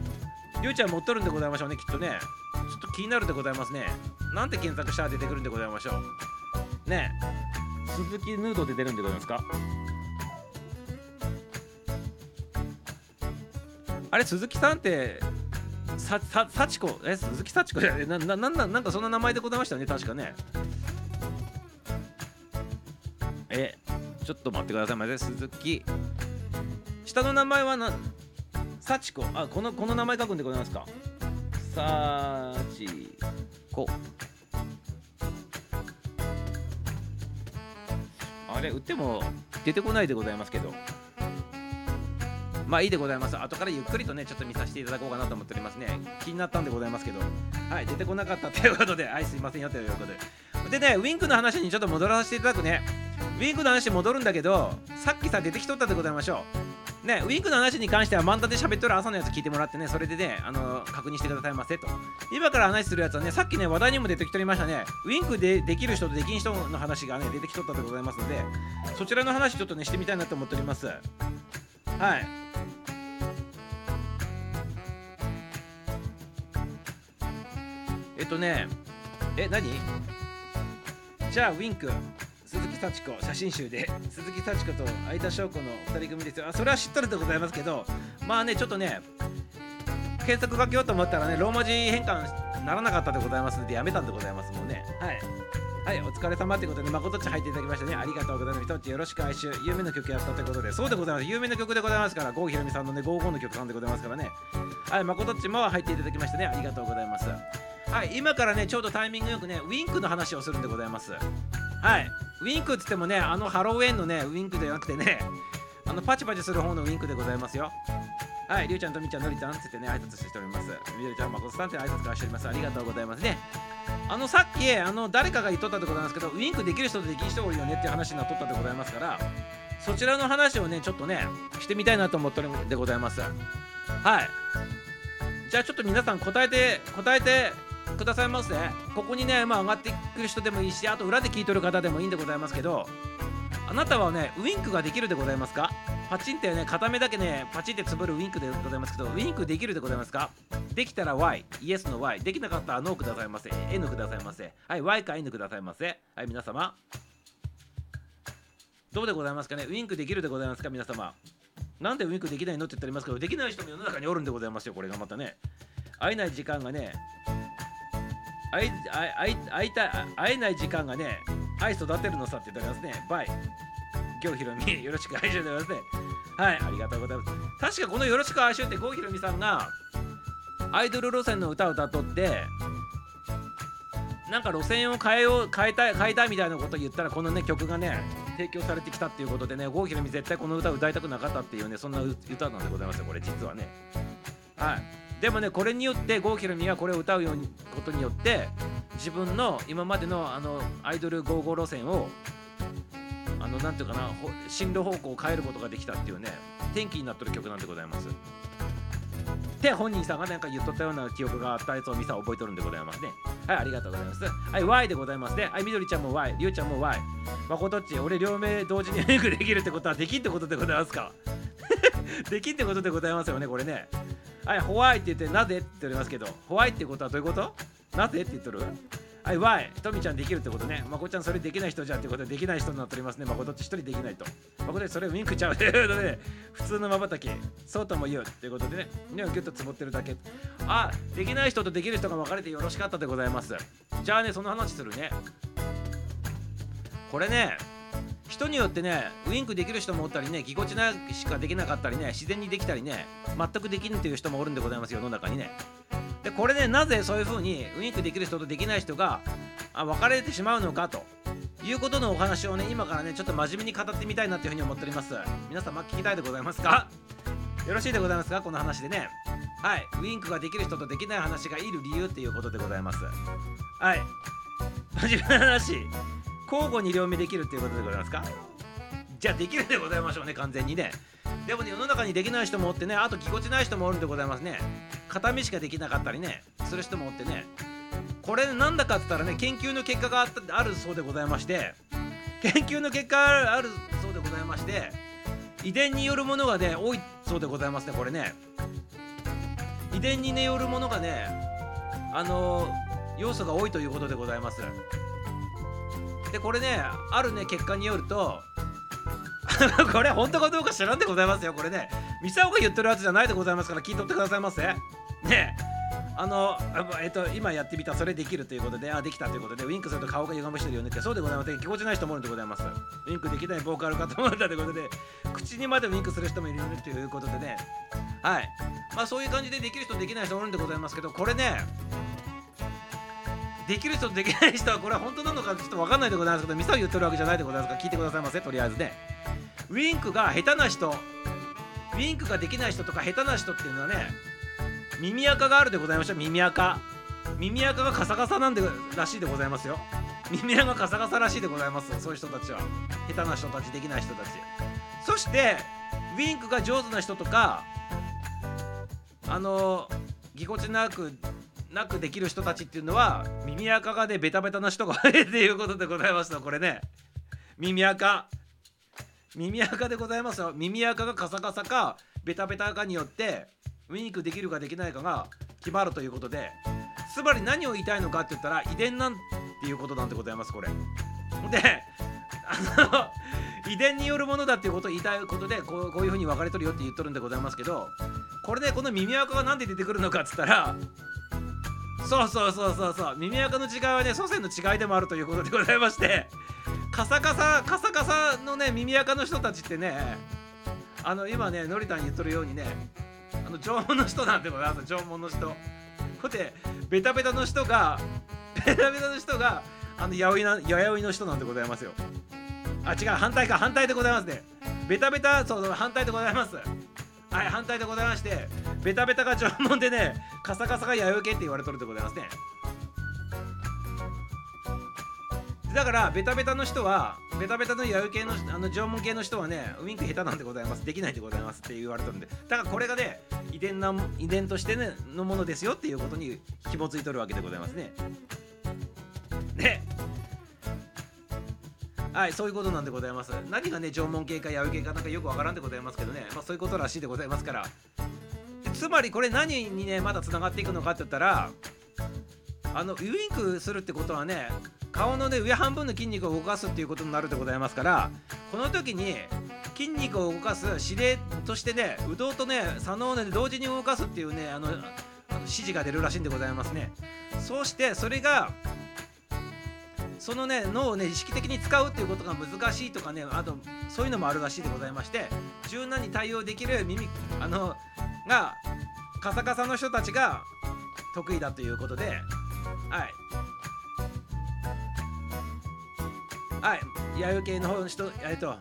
りゅうちゃん持っとるんでございましょうねきっとね。ちょっと気になるでございますね。なんて検索したら出てくるんでございましょう。ね。え鈴木ヌードで出るんでございますか？あれ鈴木さんってささ幸子え鈴木幸子？じゃななななんかそんな名前でございましたね確かね。えちょっと待ってくださいませ。鈴木。下の名前はな幸子。あこのこの名前書くんでございますか。幸子。あれ売っても出てこないでございますけど。まあいいでございます。後からゆっくりとね、ちょっと見させていただこうかなと思っておりますね。気になったんでございますけど、はい、出てこなかったということで、はい、すいませんよということで。でね、ウィンクの話にちょっと戻らせていただくね。ウィンクの話に戻るんだけど、さっきさ、出てきとったでございましょう。ね、ウィンクの話に関しては漫談で喋っとる朝のやつ聞いてもらってね、それでね、あの確認してくださいませと。今から話するやつはね、さっきね、話題にも出てきておりましたね、ウィンクでできる人とできん人の話がね、出てきとったでございますので、そちらの話ちょっとね、してみたいなと思っております。はい。えっとね、え、何？じゃあ、ウィンク、鈴木幸子、写真集で、鈴木幸子と相田翔子の2人組ですよ。あ、それは知っとるでございますけど、まあね、ちょっとね、検索かけようと思ったらね、ローマ字変換ならなかったでございますので、やめたんでございますもんね。はい。はい、お疲れ様ということで、誠っち入っていただきましたね。ありがとうございます。ひとっちよろしく哀愁。有名な曲やったということで、そうでございます。有名な曲でございますから、郷ひろみさんのね、55の曲さんでございますからね。はい、誠っちも入っていただきましたね。ありがとうございます。はい、今からね、ちょうどタイミングよくね、ウィンクの話をするんでございます。はい、ウィンクっつってもね、あのハロウィンのね、ウィンクじゃなくてね、あのパチパチする方のウィンクでございますよ。はい、りゅうちゃんとみちゃん、のりちゃんつってね、挨拶しております。みどりちゃん、まことさんって挨拶からしております。ありがとうございますね。あの、さっき、あの、誰かが言っとったでございますけど、ウィンクできる人とできる人多いよねっていう話になっとったでございますから、そちらの話をね、ちょっとね、してみたいなと思ってるんでございます。はい。じゃあちょっと皆さん答えて、答えてくださいませ。ここにね、まあ、上がってくる人でもいいし、あと裏で聞いとる方でもいいんでございますけど、あなたはね、ウィンクができるでございますか？パチンってね、片目だけね、パチンってつぶるウィンクでございますけど、ウィンクできるでございますか？できたら Y、イエスの Y、できなかったら NO くださいませ、N くださいませ。はい、Y か N くださいませ。はい、皆様。どうでございますかね？ウィンクできるでございますか？皆様。なんでウィンクできないの？って言ってありますけど、できない人も世の中におるんでございますよ、これがまたね。会えない時間がね、会い会い会いたい会えない時間がね、愛育てるのさって言ってありますね。バイ。今日ひろみ、よろしく愛しでございますね。はい、ありがとうございます。確かこのよろしく愛しって郷ひろみさんがアイドル路線の歌を歌っとって、なんか路線を変えよう変えたい変えたいみたいなことを言ったらこのね曲がね提供されてきたっていうことでね郷ひろみ絶対この歌を歌いたくなかったっていうねそんな歌なんでございますよこれ実はねはいでもねこれによって郷ひろみはこれを歌うようにことによって自分の今までのあのアイドル55路線をあのなんていうかな進路方向を変えることができたっていうね転機になってる曲なんでございます。って本人さんがなんか言っとったような記憶があったやつをミサ覚えとるんでございますね。はいありがとうございます。はい Y でございますね。はいみどりちゃんも Y りゅうちゃんも Y まことっち俺両目同時にメイクできるってことはできんってことでございますか？できんってことでございますよねこれね。はいホワイって言ってなぜ？って言っておりますけどホワイってことはどういうことなぜ？って言っとるはい、Y、トミちゃんできるってことね。まこちゃんそれできない人じゃんってことでできない人になっておりますね。まことっち一人できないと。まことでそれウィンクちゃう ということで、普通のまばたき、そうとも言うっていうことでね、目をギュッとつぼってるだけ。あ、できない人とできる人が分かれてよろしかったでございます。じゃあね、その話するね。これね、人によってね、ウィンクできる人もおったりね、ぎこちなしかできなかったりね、自然にできたりね、全くできんっていう人もおるんでございますよ、世の中にね。でこれねなぜそういう風にウインクできる人とできない人があ分かれてしまうのかと。いうことのお話をね今からねちょっと真面目に語ってみたいなというふうに思っております。皆様聞きたいでございますか？よろしいでございますか？この話でね。はい。ウインクができる人とできない話がいる理由っていうことでございます。はい。真面目な話交互に両目できるっていうことでございますか？じゃあできるでございましょうね完全にね。でもね世の中にできない人もおってねあとぎこちない人もおるんでございますね。片目しかできなかったりねする人もおってね。これなんだかって言ったらね研究の結果があったあるそうでございまして研究の結果あるそうでございまして遺伝によるものがね多いそうでございますねこれね。遺伝に、ね、よるものがねあの要素が多いということでございます。でこれねあるね結果によると これ本当かどうか知らんでございますよ。これねミサオが言ってるやつじゃないでございますから聞いとってくださいませ。ね。あのえっと今やってみたそれできるということであできたということでウインクすると顔が歪むしてるよねってそうでございません。気持ちない人もいるんでございます。ウインクできないボーカルかと思ったということで口にまでウインクする人もいるということでね。はい。まあそういう感じでできる人できない人もいるんでございますけどこれねできる人とできない人はこれは本当なのかちょっと分かんないでございますけどミサを言ってるわけじゃないでございますから聞いてくださいませとりあえずねウインクが下手な人ウインクができない人とか下手な人っていうのはね耳垢があるでございました。耳垢耳垢がカサカサなんでらしいでございますよ。耳垢がカサカサらしいでございますそういう人たち。は下手な人たちできない人たち。そしてウインクが上手な人とかあのぎこちなくなくできる人たちっていうのは耳垢がねベタベタな人が多 いっていうことでございますのこれね。耳垢。耳垢でございますよ。耳垢がカサカサかベタベタかによってウインクできるかできないかが決まるということで。つまり何を言いたいのかって言ったら遺伝なんていうことなんでございますこれ。であの遺伝によるものだっていうことを言いたいことでこうこういうふうに分かれとるよって言っとるんでございますけどこれでこの耳垢が何で出てくるのかっつったらそうそうそうそうそう。耳垢の違いはね祖先の違いでもあるということでございまして。カサカサカサカサのね耳垢の人たちってねあの今ねのりたん言っとるようにねあの縄文の人なんでございます。縄文の人。ほてベタベタの人がベタベタの人があのやおいなややおいの人なんでございますよ。あ違う反対か反対でございますね。ベタベタそうそう反対でございます。はい反対でございましてベタベタが縄文でねカサカサが弥生系って言われとるでございますね。だからベタベタの人はベタベタの弥生系のあの縄文系の人はねウインク下手なんでございます。できないでございますって言われとるんで。だからこれがね遺伝な遺伝としてねのものですよっていうことに紐づいとるわけでございますね。ではいそういうことなんでございます。何がね縄文系か弥生系かなんかよくわからんでございますけどね。まあそういうことらしいでございますから。つまりこれ何にねまだつながっていくのかって言ったらあのウインクするってことはね顔のね上半分の筋肉を動かすっていうことになるでございますからこの時に筋肉を動かす指令としてね右脳とね左脳をね同時に動かすっていうねあの指示が出るらしいんでございますね。そうしてそれがそのね脳をね意識的に使うっていうことが難しいとかねあとそういうのもあるらしいでございまして柔軟に対応できる耳あのがカサカサの人たちが得意だということではい。はい。弥生系の方の人えっと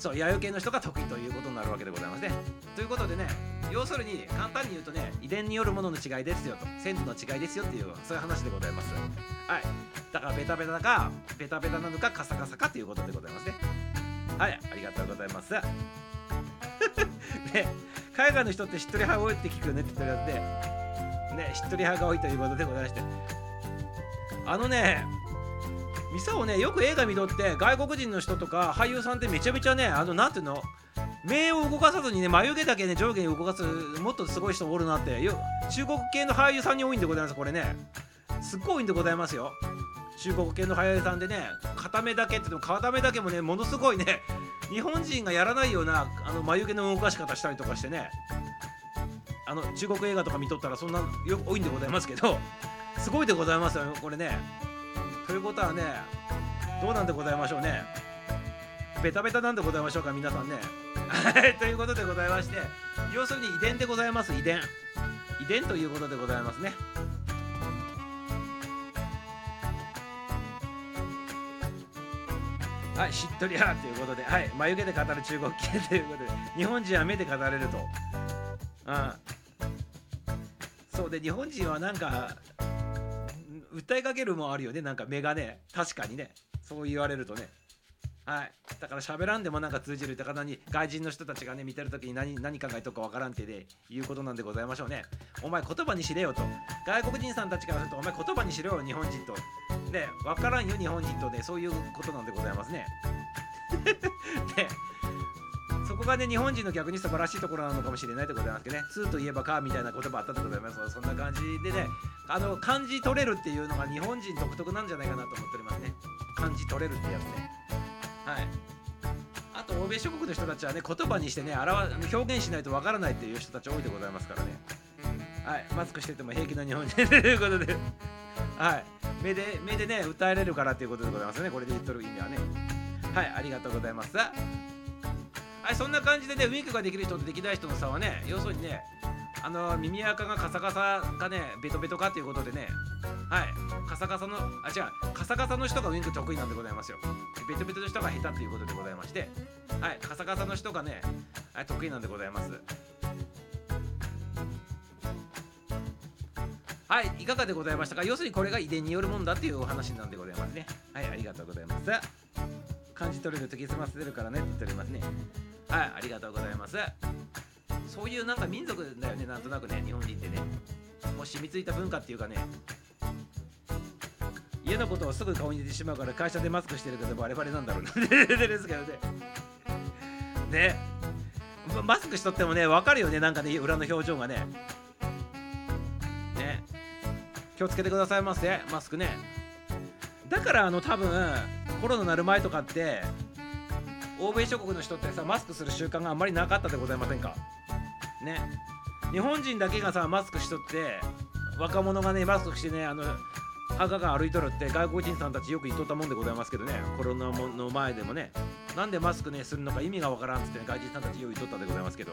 そう弥生系の人が得意ということになるわけでございますね。ということでね要するに簡単に言うとね遺伝によるものの違いですよと。鮮度の違いですよっていうそういう話でございます。はい。だからベタベタかベタベタなのかカサカサかということでございますね。はい。ありがとうございます。で海外の人ってしっとり派多いって聞くよねって言ってねしっとり派が多いということでございまして。あのねミサをねよく映画見とって外国人の人とか俳優さんってめちゃめちゃねあのなんていうの？目を動かさずにね眉毛だけね上下に動かすもっとすごい人おるなってよ中国系の俳優さんに多いんでございますこれね。すっごい多いんでございますよ。中国系の俳優さんでね片目だけって言っても片目だけもねものすごいね日本人がやらないようなあの眉毛の動かし方したりとかしてねあの中国映画とか見とったらそんなよ多いんでございますけどすごいでございますよこれね。ということはねどうなんでございましょうね。ベタベタなんでございましょうか皆さんね。ということでございまして要するに遺伝でございます遺伝。遺伝ということでございますね。はい、しっとりやということで、はい、眉毛で語る中国系ということで、日本人は目で語れると。あそうで、日本人はなんか、訴えかけるもあるよね、なんか目がね、確かにね、そう言われるとね。はい、だから喋らんでもなんか通じるって方に外人の人たちがね見てるときに何何考えとくかわからんてでいうことなんでございましょうね。お前言葉にしれよと。外国人さんたちからするとお前言葉にしろよ日本人と。ねわからんよ日本人とね。そういうことなんでございますね。で そこがね日本人の逆に素晴らしいところなのかもしれないでございますけどね「通といえばか」みたいな言葉あったでございますそんな感じでねあの漢字取れるっていうのが日本人独特なんじゃないかなと思っておりますね。漢字取れるってやつね。はい。あと欧米諸国の人たちはね言葉にしてね表表現しないとわからないっていう人たち多いでございますからね。はい。マスクしてても平気な日本人ということで。はい。目で目でね訴えれるからっていうことでございますね。これで言っとる意味はね。はい。ありがとうございます。はいそんな感じでねウィンクができる人とできない人の差はね要するにねあの耳垢がカサカサかねベトベトかっていうことでねはい。カサカサのあ違う。カサカサの人がウィンク得意なんでございますよ。ベトベトの人が下手っていうことでございましてはい。カサカサの人がね、はい、得意なんでございます。はい。いかがでございましたか？要するにこれが遺伝によるもんだっていうお話なんでございますね。はい。ありがとうございます。感じ取れるとき済ませてるからねって言っておりますね。はいありがとうございます。そういうなんか民族だよねなんとなくね日本人ってね。もう染みついた文化っていうかね。家のことをすぐ顔に出てしまうから会社でマスクしてるけどバレバレなんだろうな。ですけどね。ね。マスクしとってもね分かるよねなんかね裏の表情がね。ね。気をつけてくださいませマスクね。だからあの多分コロナなる前とかって欧米諸国の人ってさマスクする習慣があんまりなかったでございませんか？ね。日本人だけがさマスクしとって若者がねマスクしてねあの墓が歩いとるって外国人さんたちよく言っとったもんでございますけどね。コロナの前でもね。なんでマスクねするのか意味がわからんっつって、ね、外人さんたちよく言っとったでございますけど。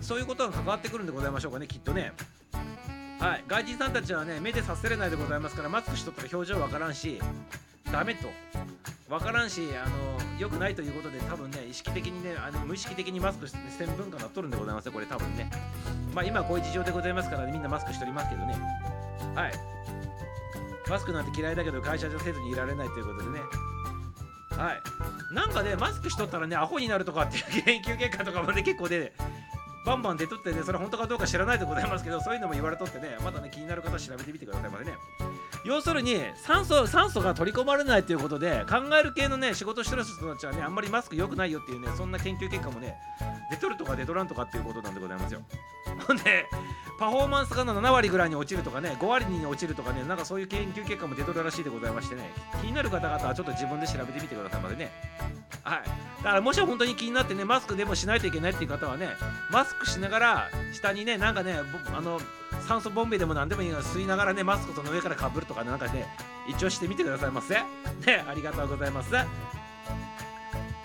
そういうことが関わってくるんでございましょうかねきっとね。はい。外人さんたちはね目で察せれないでございますからマスクしとったら表情わからんし。ダメと。分からんしあの良くないということで多分ね意識的にねあの無意識的にマスクしてせん文化なっとるんでございますよこれ多分ね。まあ今こういう事情でございますから、ね、みんなマスクしておりますけどね。はい。マスクなんて嫌いだけど会社じゃせずにいられないということでね。はい。なんかねマスクしとったらねアホになるとかっていう研究結果とかもね結構で、ね、バンバン出とってねそれ本当かどうか知らないでございますけどそういうのも言われとってねまだね気になる方は調べてみてくださいまでね。要するに酸素酸素が取り込まれないということで考える系のね仕事してる人たちはねあんまりマスク良くないよっていうねそんな研究結果もね出とるとか出とらんとかっていうことなんでございますよ。ほんでパフォーマンスが7割ぐらいに落ちるとかね5割に落ちるとかねなんかそういう研究結果も出とるらしいでございましてね。気になる方々はちょっと自分で調べてみてくださいまでね。はい。だからもし本当に気になってねマスクでもしないといけないっていう方はねマスクしながら下にねなんかねあの酸素ボンベでも何でもいいの吸いながらねマスクその上からかぶるとかなんかね一応してみてくださいませ。ねありがとうございます。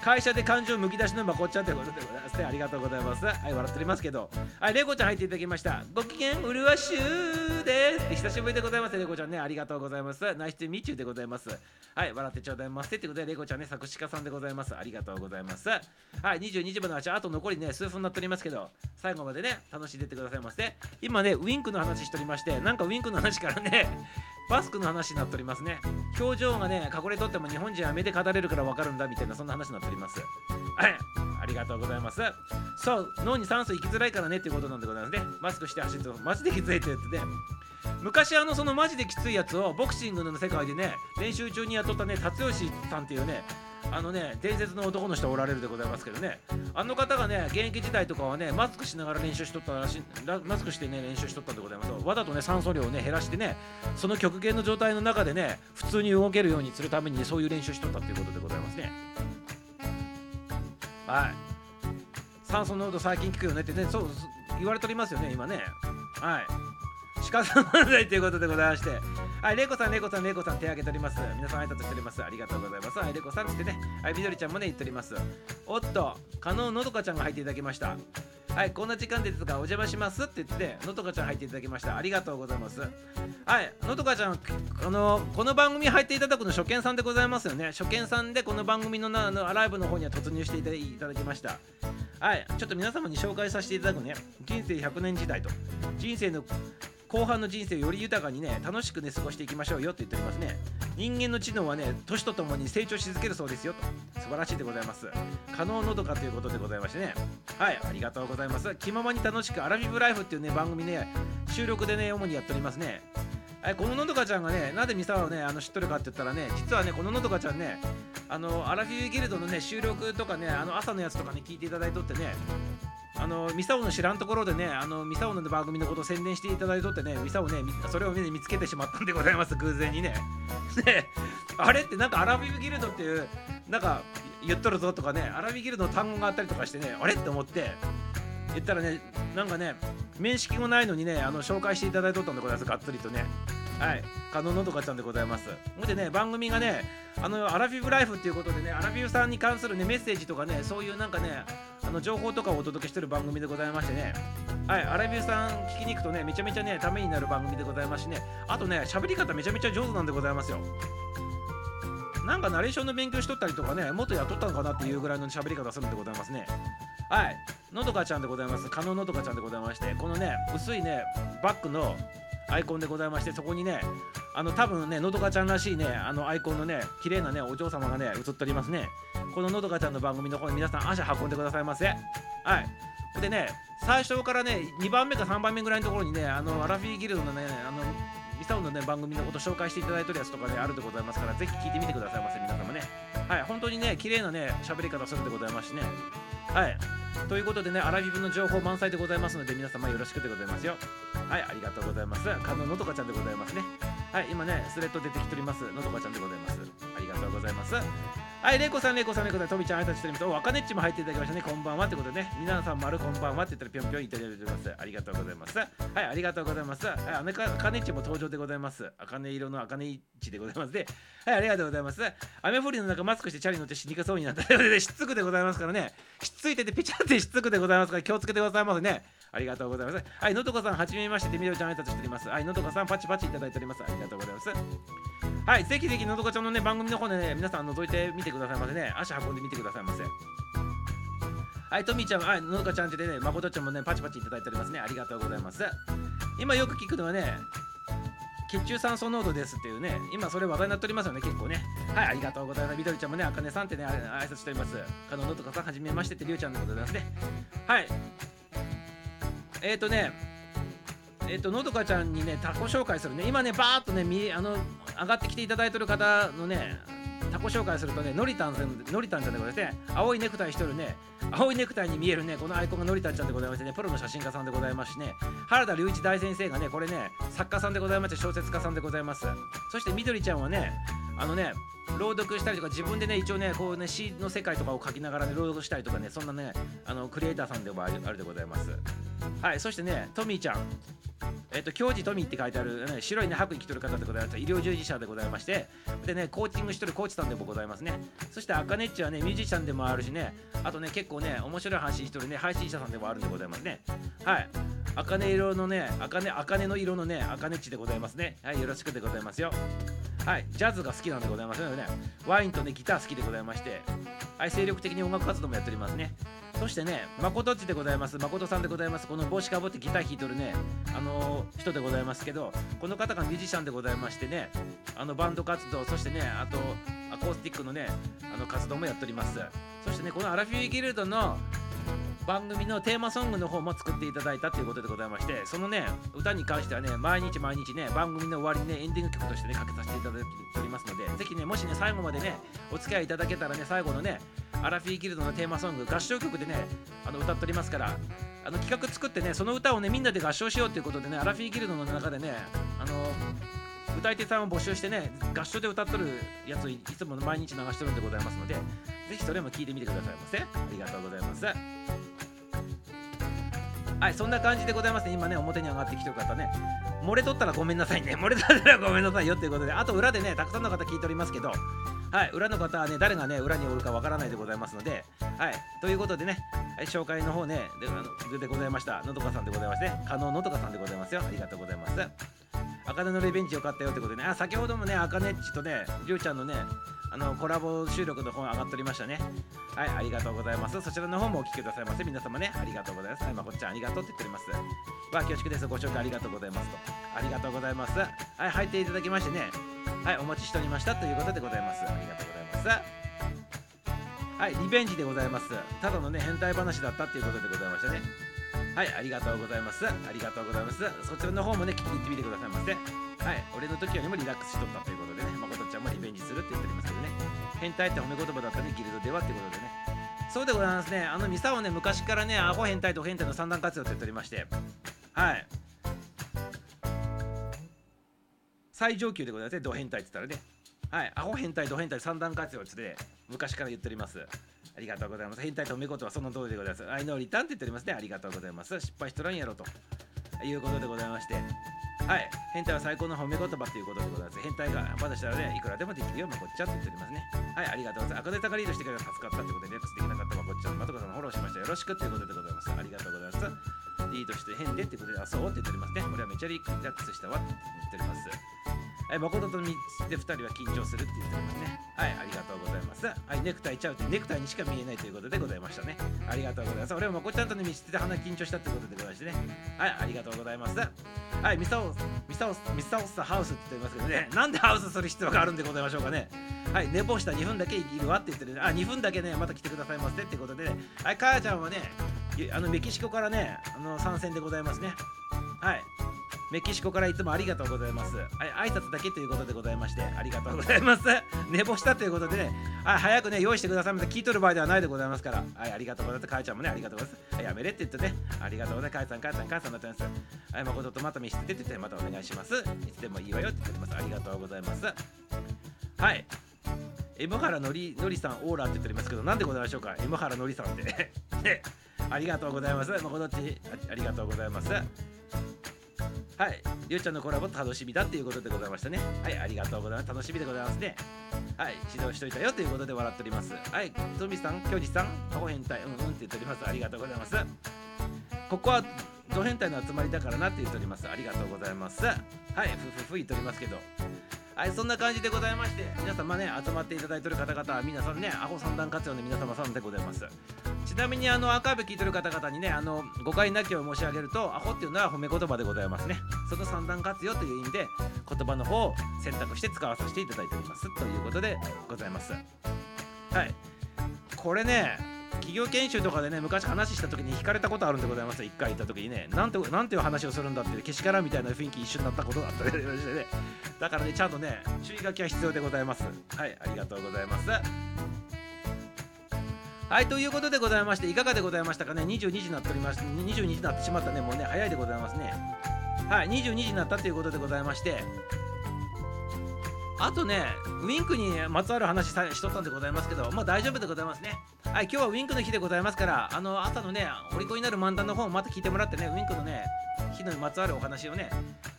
会社で感情むき出しのまこっちゃんということでございます。ありがとうございますはい笑っておりますけど。はいレイコちゃん入っていただきました。ご機嫌うるわしゅうです。久しぶりでございます。レイコちゃんねありがとうございます。ナイステミチューでございます。はい笑ってちょうだいますってことでレイコちゃんね作詞家さんでございます。ありがとうございます。はい22時分の話あと残りね数分になっておりますけど最後までね楽しんでってくださいませ今ねウィンクの話しておりましてなんかウィンクの話からねマスクの話になっておりますね。表情がね隠れとっても日本人は目で語れるから分かるんだみたいなそんな話になっておりますはい。ありがとうございます。そう。脳に酸素行きづらいからねっていうことなんでございますね。マスクして走るとマジできついって言ってね。昔あのそのマジできついやつをボクシングの世界でね練習中に雇ったね辰吉さんっていうねあのね伝説の男の人おられるでございますけどね。あの方がね現役時代とかはねマスクしながら練習しとったらしいマスクしてね練習しとったんでございます。わざとね酸素量をね減らしてねその極限の状態の中でね普通に動けるようにするために、ね、そういう練習しとったっていうことでございますね。はい。酸素濃度最近効くよねってねそう言われておりますよね今ね。はい。鹿さん漫才ということでございましてはい、レイコさん、レイコさん、レイコさん、手挙げております。皆さん、挨拶しております。ありがとうございます。はい、レイコさんってね。はい、みどりちゃんもね、言っております。おっと、加納のどかちゃんが入っていただきました。はいこんな時間ですがお邪魔しますって言ってのとかちゃん入っていただきましたありがとうございますはいのとかちゃんあのこの番組入っていただくの初見さんでございますよね初見さんでこの番組のなのライブの方には突入していただきましたはいちょっと皆様に紹介させていただくね人生100年時代と人生の後半の人生をより豊かにね楽しくね過ごしていきましょうよって言っておりますね。人間の知能はね年とともに成長し続けるそうですよと。素晴らしいでございます。可能のどかということでございましてね。はいありがとうございます。気ままに楽しくアラビブライフっていうね番組ね収録でね主にやっておりますね。はい、こののどかちゃんがね、なんでミサをね、あの知っとるかって言ったらね、実はね、こののどかちゃんね、あの、アラフィフギルドのね、収録とかね、あの朝のやつとかね、聞いていただいとってね、あのミサオの知らんところでね、あのミサオの番組のことを宣伝していただいとってね、ミサオね、それを、ね、見つけてしまったんでございます、偶然にね。ね、あれってなんかアラフィフギルドっていう、なんか言っとるぞとかね、アラフィフギルドの単語があったりとかしてね、あれって思って、言ったらね、なんかね、面識もないのにね、あの紹介していただいとったんでございます、がっつりとね。はい、カノのどかちゃんでございます。ほんでね、番組がね、あのアラフィフライフっていうことでね、アラフィフさんに関するね、メッセージとかね、そういうなんかね、あの情報とかをお届けしてる番組でございましてね、はい、アラフィフさん聞きに行くとね、めちゃめちゃね、ためになる番組でございますしね、あとね、喋り方めちゃめちゃ上手なんでございますよ。なんかナレーションの勉強しとったりとかね、もっとやっとったのかなっていうぐらいの喋り方するんでございますね。はい、のどかちゃんでございます。加納のどかちゃんでございまして、このね、薄いね、バッグのアイコンでございましてそこにねあの多分ねのどかちゃんらしいねあのアイコンのね綺麗なねお嬢様がね映っておりますね。こののどかちゃんの番組の方に皆さん足運んでくださいませ。はい。でね最初からね2番目か3番目ぐらいのところにねあのアラフィーギルドのねあのミサオのね番組のこと紹介していただいてるやつとかねあるでございますからぜひ聞いてみてくださいませ皆様ね。はい。本当にね綺麗なね喋り方するんでございますしね。はいということでね、アラフィフの情報満載でございますので、皆様よろしくでございますよ。はい、ありがとうございます。カノのとかちゃんでございますね。はい、今ね、スレッド出てきております。のとかちゃんでございます。ありがとうございます。はい、れいこさん、れいこさん、れいこさん、とみちゃん、あいたちしております。お、わかねっちも入っていただきましたね。こんばんは。ということでね、皆さん、まるこんばんはって言ったら、ぴょんぴょんいただいております。ありがとうございます。はい、ありがとうございます。はい、あねか、あかねっちも登場でございます。あかね色のあかねいちでございますで、はい、ありがとうございます。雨降りの中、マスクしてチャリ乗って死にかそうになったようで、しつくでございますからね、しついてて、ピチャってしつくでございますから、気をつけてくださいませね。ありがとうございます。はい、のとこさん、はじめまして、みどりちゃん、あいたつしております。はい、のとこさん、パチパチいただいております。ありがとうございます。はい、ぜひぜひのどかちゃんのね番組の方でね皆さん覗いてみてくださいませね。足運んでみてくださいませはいトミーちゃんはいのどかちゃんってねまことちゃんもねパチパチいただいておりますね。ありがとうございます。今よく聞くのはね血中酸素濃度ですっていうね今それ話題になっておりますよね結構ね。はいありがとうございます。みどりちゃんもねあかねさんってねあれ挨拶しております。かののとかさんはじめましてってりゅうちゃんでございますね。はい。えっ、ー、とねえっ、とのどかちゃんにねタコ紹介するね。今ねバーっとねみあの上がってきていただいてる方のねタコ紹介するとねのりたんさんのりたんちゃんでございまして青いネクタイしてるね青いネクタイに見えるねこのアイコンがのりたんちゃんでございましてねプロの写真家さんでございますしね原田隆一大先生がねこれね作家さんでございまして小説家さんでございます。そしてみどりちゃんはねあのね朗読したりとか自分でね一応ねこうね詩の世界とかを書きながらね朗読したりとかねそんなねあのクリエイターさんでもあるでございますはいそしてねトミーちゃんえっ、と、教授トミーって書いてある、ね、白いね、白衣着てる方でございます。医療従事者でございまして、でね、コーチングしてるコーチさんでもございますね。そして、あかねっちはね、ミュージシャンでもあるしね、あとね、結構ね、面白い話してるね、配信者さんでもあるんでございますね。はい。あかね色のね、あかね、あかねの色のね、あかねっちでございますね。はい、よろしくでございますよ。はい、ジャズが好きなんでございますのでね、ワインとね、ギター好きでございまして、はい、精力的に音楽活動もやっておりますね。そしてね、誠っちでございます。誠さんでございます。この帽子かぶってギター弾いとるね、あのー、人でございますけど、この方がミュージシャンでございましてね、あのバンド活動、そしてね、あとアコースティックのね、あの活動もやっております。そしてね、このアラフィーギルドの番組のテーマソングの方も作っていただいたということでございましてそのね歌に関してはね毎日毎日ね番組の終わりにねエンディング曲としてねかけさせていただいておりますのでぜひねもしね最後までねお付き合いいただけたらね最後のねアラフィーギルドのテーマソング合唱曲でねあの歌っておりますからあの企画作ってねその歌をねみんなで合唱しようということでねアラフィーギルドの中でねあの歌い手さんを募集してね合唱で歌っとるやついつも毎日流してるんでございますのでぜひそれも聞いてみてくださいませ。ありがとうございます。はいそんな感じでございますね。今ね表に上がってきてる方ね。漏れとったらごめんなさいね。漏れとったらごめんなさいよっていうことであと裏でねたくさんの方聞いておりますけどはい裏の方はね誰がね裏におるかわからないでございますのではいということでねはい、紹介の方ねででございました。のどかさんでございまして加納のどかさんでございますよ。ありがとうございます。あかねのリベンジよかったよってことでね。あ先ほどもねあかねっちとねりゅうちゃんのねあのコラボ収録の方上がっておりましたね。はいありがとうございます。そちらの方もお聞きくださいませ。皆様ねありがとうございます。はいまこっちゃんありがとうって言っております。わ恐縮です。ご紹介ありがとうございますと。ありがとうございます。はい入っていただきましてね。はいお待ちしておりましたということでございます。ありがとうございます。はい、リベンジでございます。ただのね、変態話だったっていうことでございましたね。はい、ありがとうございます。ありがとうございます。そちらの方もね、聞きに行ってみてくださいませ。はい、俺の時よりもリラックスしとったということでね、まことちゃんもリベンジするって言っておりますけどね。変態って褒め言葉だったね、ギルドではってことでね。そうでございますね。あのミサをね、昔からね、アホ変態と変態の三段活用って言っておりまして、はい。最上級でございますね、ド変態って言ったらね。はい、アホ変態、ド変態三段活用って昔から言っております。ありがとうございます。変態と褒め言葉その通りでございます。アイノーリターンって言っておりますね。ありがとうございます。失敗しとらんやろということでございまして。はい、変態は最高の褒め言葉ということでございます。変態がまだしたらね、いくらでもできるよ、まこっちゃって言っておりますね。はい、ありがとうございます。赤ネタがリードしてくれたら助かったということで、リラックスできなかったまこっちゃん、まとかさんフォローしました。よろしくということでございます。ありがとうございます。リードして変でってことで、あ、そうって言っておりますね。俺はめちゃリラックスしたわって言っております。はい、誠とみで2人は緊張するって言っておりますね。はい、ありがとうございます。はい、ネクタイちゃうってネクタイにしか見えないということでございましたね。ありがとうございます。俺はまこちゃんとの道で鼻緊張したということでございましてね。はい、ありがとうございます。はい、ミサオ、ミサオ、ミサオスハウスって言ってますけどね、なんでハウスする必要があるんでございましょうかね。はい、寝坊した2分だけいるわって言ってる、ね、あ、2分だけね、また来てくださいませってことで、ね、はい、かやちゃんはね、あのメキシコからね、あの参戦でございますね。はい。メキシコからいつもありがとうございます。はい、挨拶だけということでございまして、ありがとうございます。寝坊したということでね、はい、早くね、用意してくださいませ。聞いとる場合ではないでございますから、はい、ありがとうございます。かやちゃんもね、ありがとうございます。やめれって言ってね、ありがとうございます。かやさん、かやさん、かやさんなってます。はい、誠とまた見せてって言って、またお願いします。いつでもいいわよって言っております。ありがとうございます。はい。M 原のりのりさんオーラって言っておりますけど、なんでございましょうか ?M 原のりさんって。ね、ありがとうございます。誠っち、ありがとうございます。はい、りゅうちゃんのコラボ楽しみだっていうことでございましたね。はい、ありがとうございます。楽しみでございますね。はい、指導しといたよということで笑っております。はい、トミさん、きょじさん、アホ変態、うんうんって言っております。ありがとうございます。ここはド変態の集まりだからなって言っております。ありがとうございます。はい、ふふふ言っておりますけど。はい、そんな感じでございまして、皆様ね、集まっていただいてる方々は皆さんね、アホ三段活用の皆様さんでございます。ちなみにあのアーカイブ聞いてる方々にねあの誤解なきを申し上げるとアホっていうのは褒め言葉でございますね。その三段活用という意味で言葉の方を選択して使わさせていただいております。ということでございます。はい。これね企業研修とかでね昔話した時に聞かれたことあるんでございます。一回行った時にねなんてなんていう話をするんだってけしからんみたいな雰囲気一緒になったことがあったりしてね。だからねちゃんとね注意書きは必要でございます。はいありがとうございます。はい、ということでございまして、いかがでございましたかね ?22 時になっておりまして、22時になってしまったね、もうね、早いでございますね。はい、22時になったということでございまして、あとね、ウィンクにまつわる話さしとったんでございますけど、まあ大丈夫でございますね。はい、今日はウィンクの日でございますから、あの、朝のね、お利口になる漫談の方をまた聞いてもらってね、ウィンクのね、日のまつわるお話をね、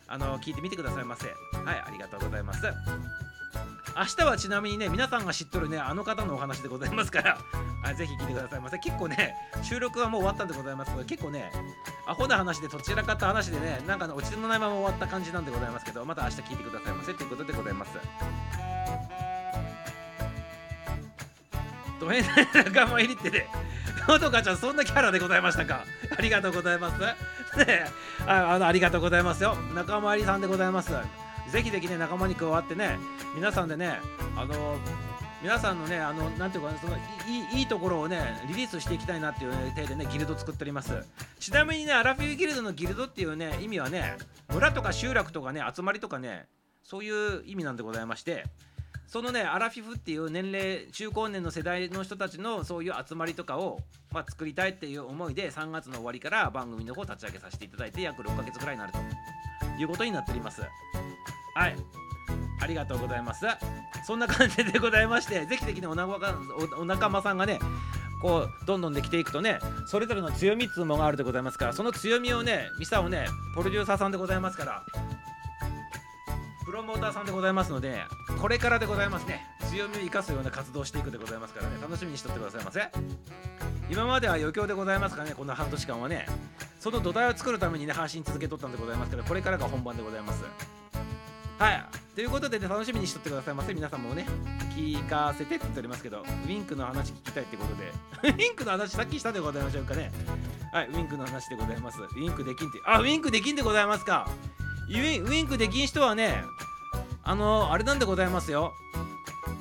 あの、聞いてみてくださいませ。はい、ありがとうございます。明日はちなみにね皆さんが知っとるねあの方のお話でございますからはいぜひ聞いてくださいませ結構ね収録はもう終わったんでございますけど結構ねアホな話でどちらかった話でねなんかね落ちのないまま終わった感じなんでございますけどまた明日聞いてくださいませということでございます。ド変な仲間入りってねのどかちゃんそんなキャラでございましたか？ありがとうございます。ねあのありがとうございますよ。仲間入りさんでございます。ぜひぜひね仲間に加わってね皆さんでねあの皆さんのねあのなていうかそのいいいいところをねリリースしていきたいなっていう体でねギルド作っております。ちなみにねアラフィフギルドのギルドっていうね意味はね村とか集落とかね集まりとかねそういう意味なんでございましてそのねアラフィフっていう年齢中高年の世代の人たちのそういう集まりとかを、まあ、作りたいっていう思いで3月の終わりから番組の方を立ち上げさせていただいて約6ヶ月ぐらいになるということになっております。はい。ありがとうございます。そんな感じでございましてぜひぜひねお仲間おお仲間さんがねこうどんどんできていくとねそれぞれの強みっつうものがあるでございますからその強みをねミサをねプロデューサーさんでございますからプロモーターさんでございますのでこれからでございますね。強みを生かすような活動をしていくでございますからね楽しみにしとってくださいませ。今までは余興でございますからねこの半年間はねその土台を作るためにね配信続けとったんでございますけどこれからが本番でございます。はい。ということでね楽しみにしとってくださいませ。皆さんもね聞かせてって言っておりますけどウィンクの話聞きたいってことで。ウィンクの話さっきしたでございましょうかね。はいウィンクの話でございます。ウィンクできんって。あウィンクできんでございますか。ウィンウィンクできん人はねあのあれなんでございますよ。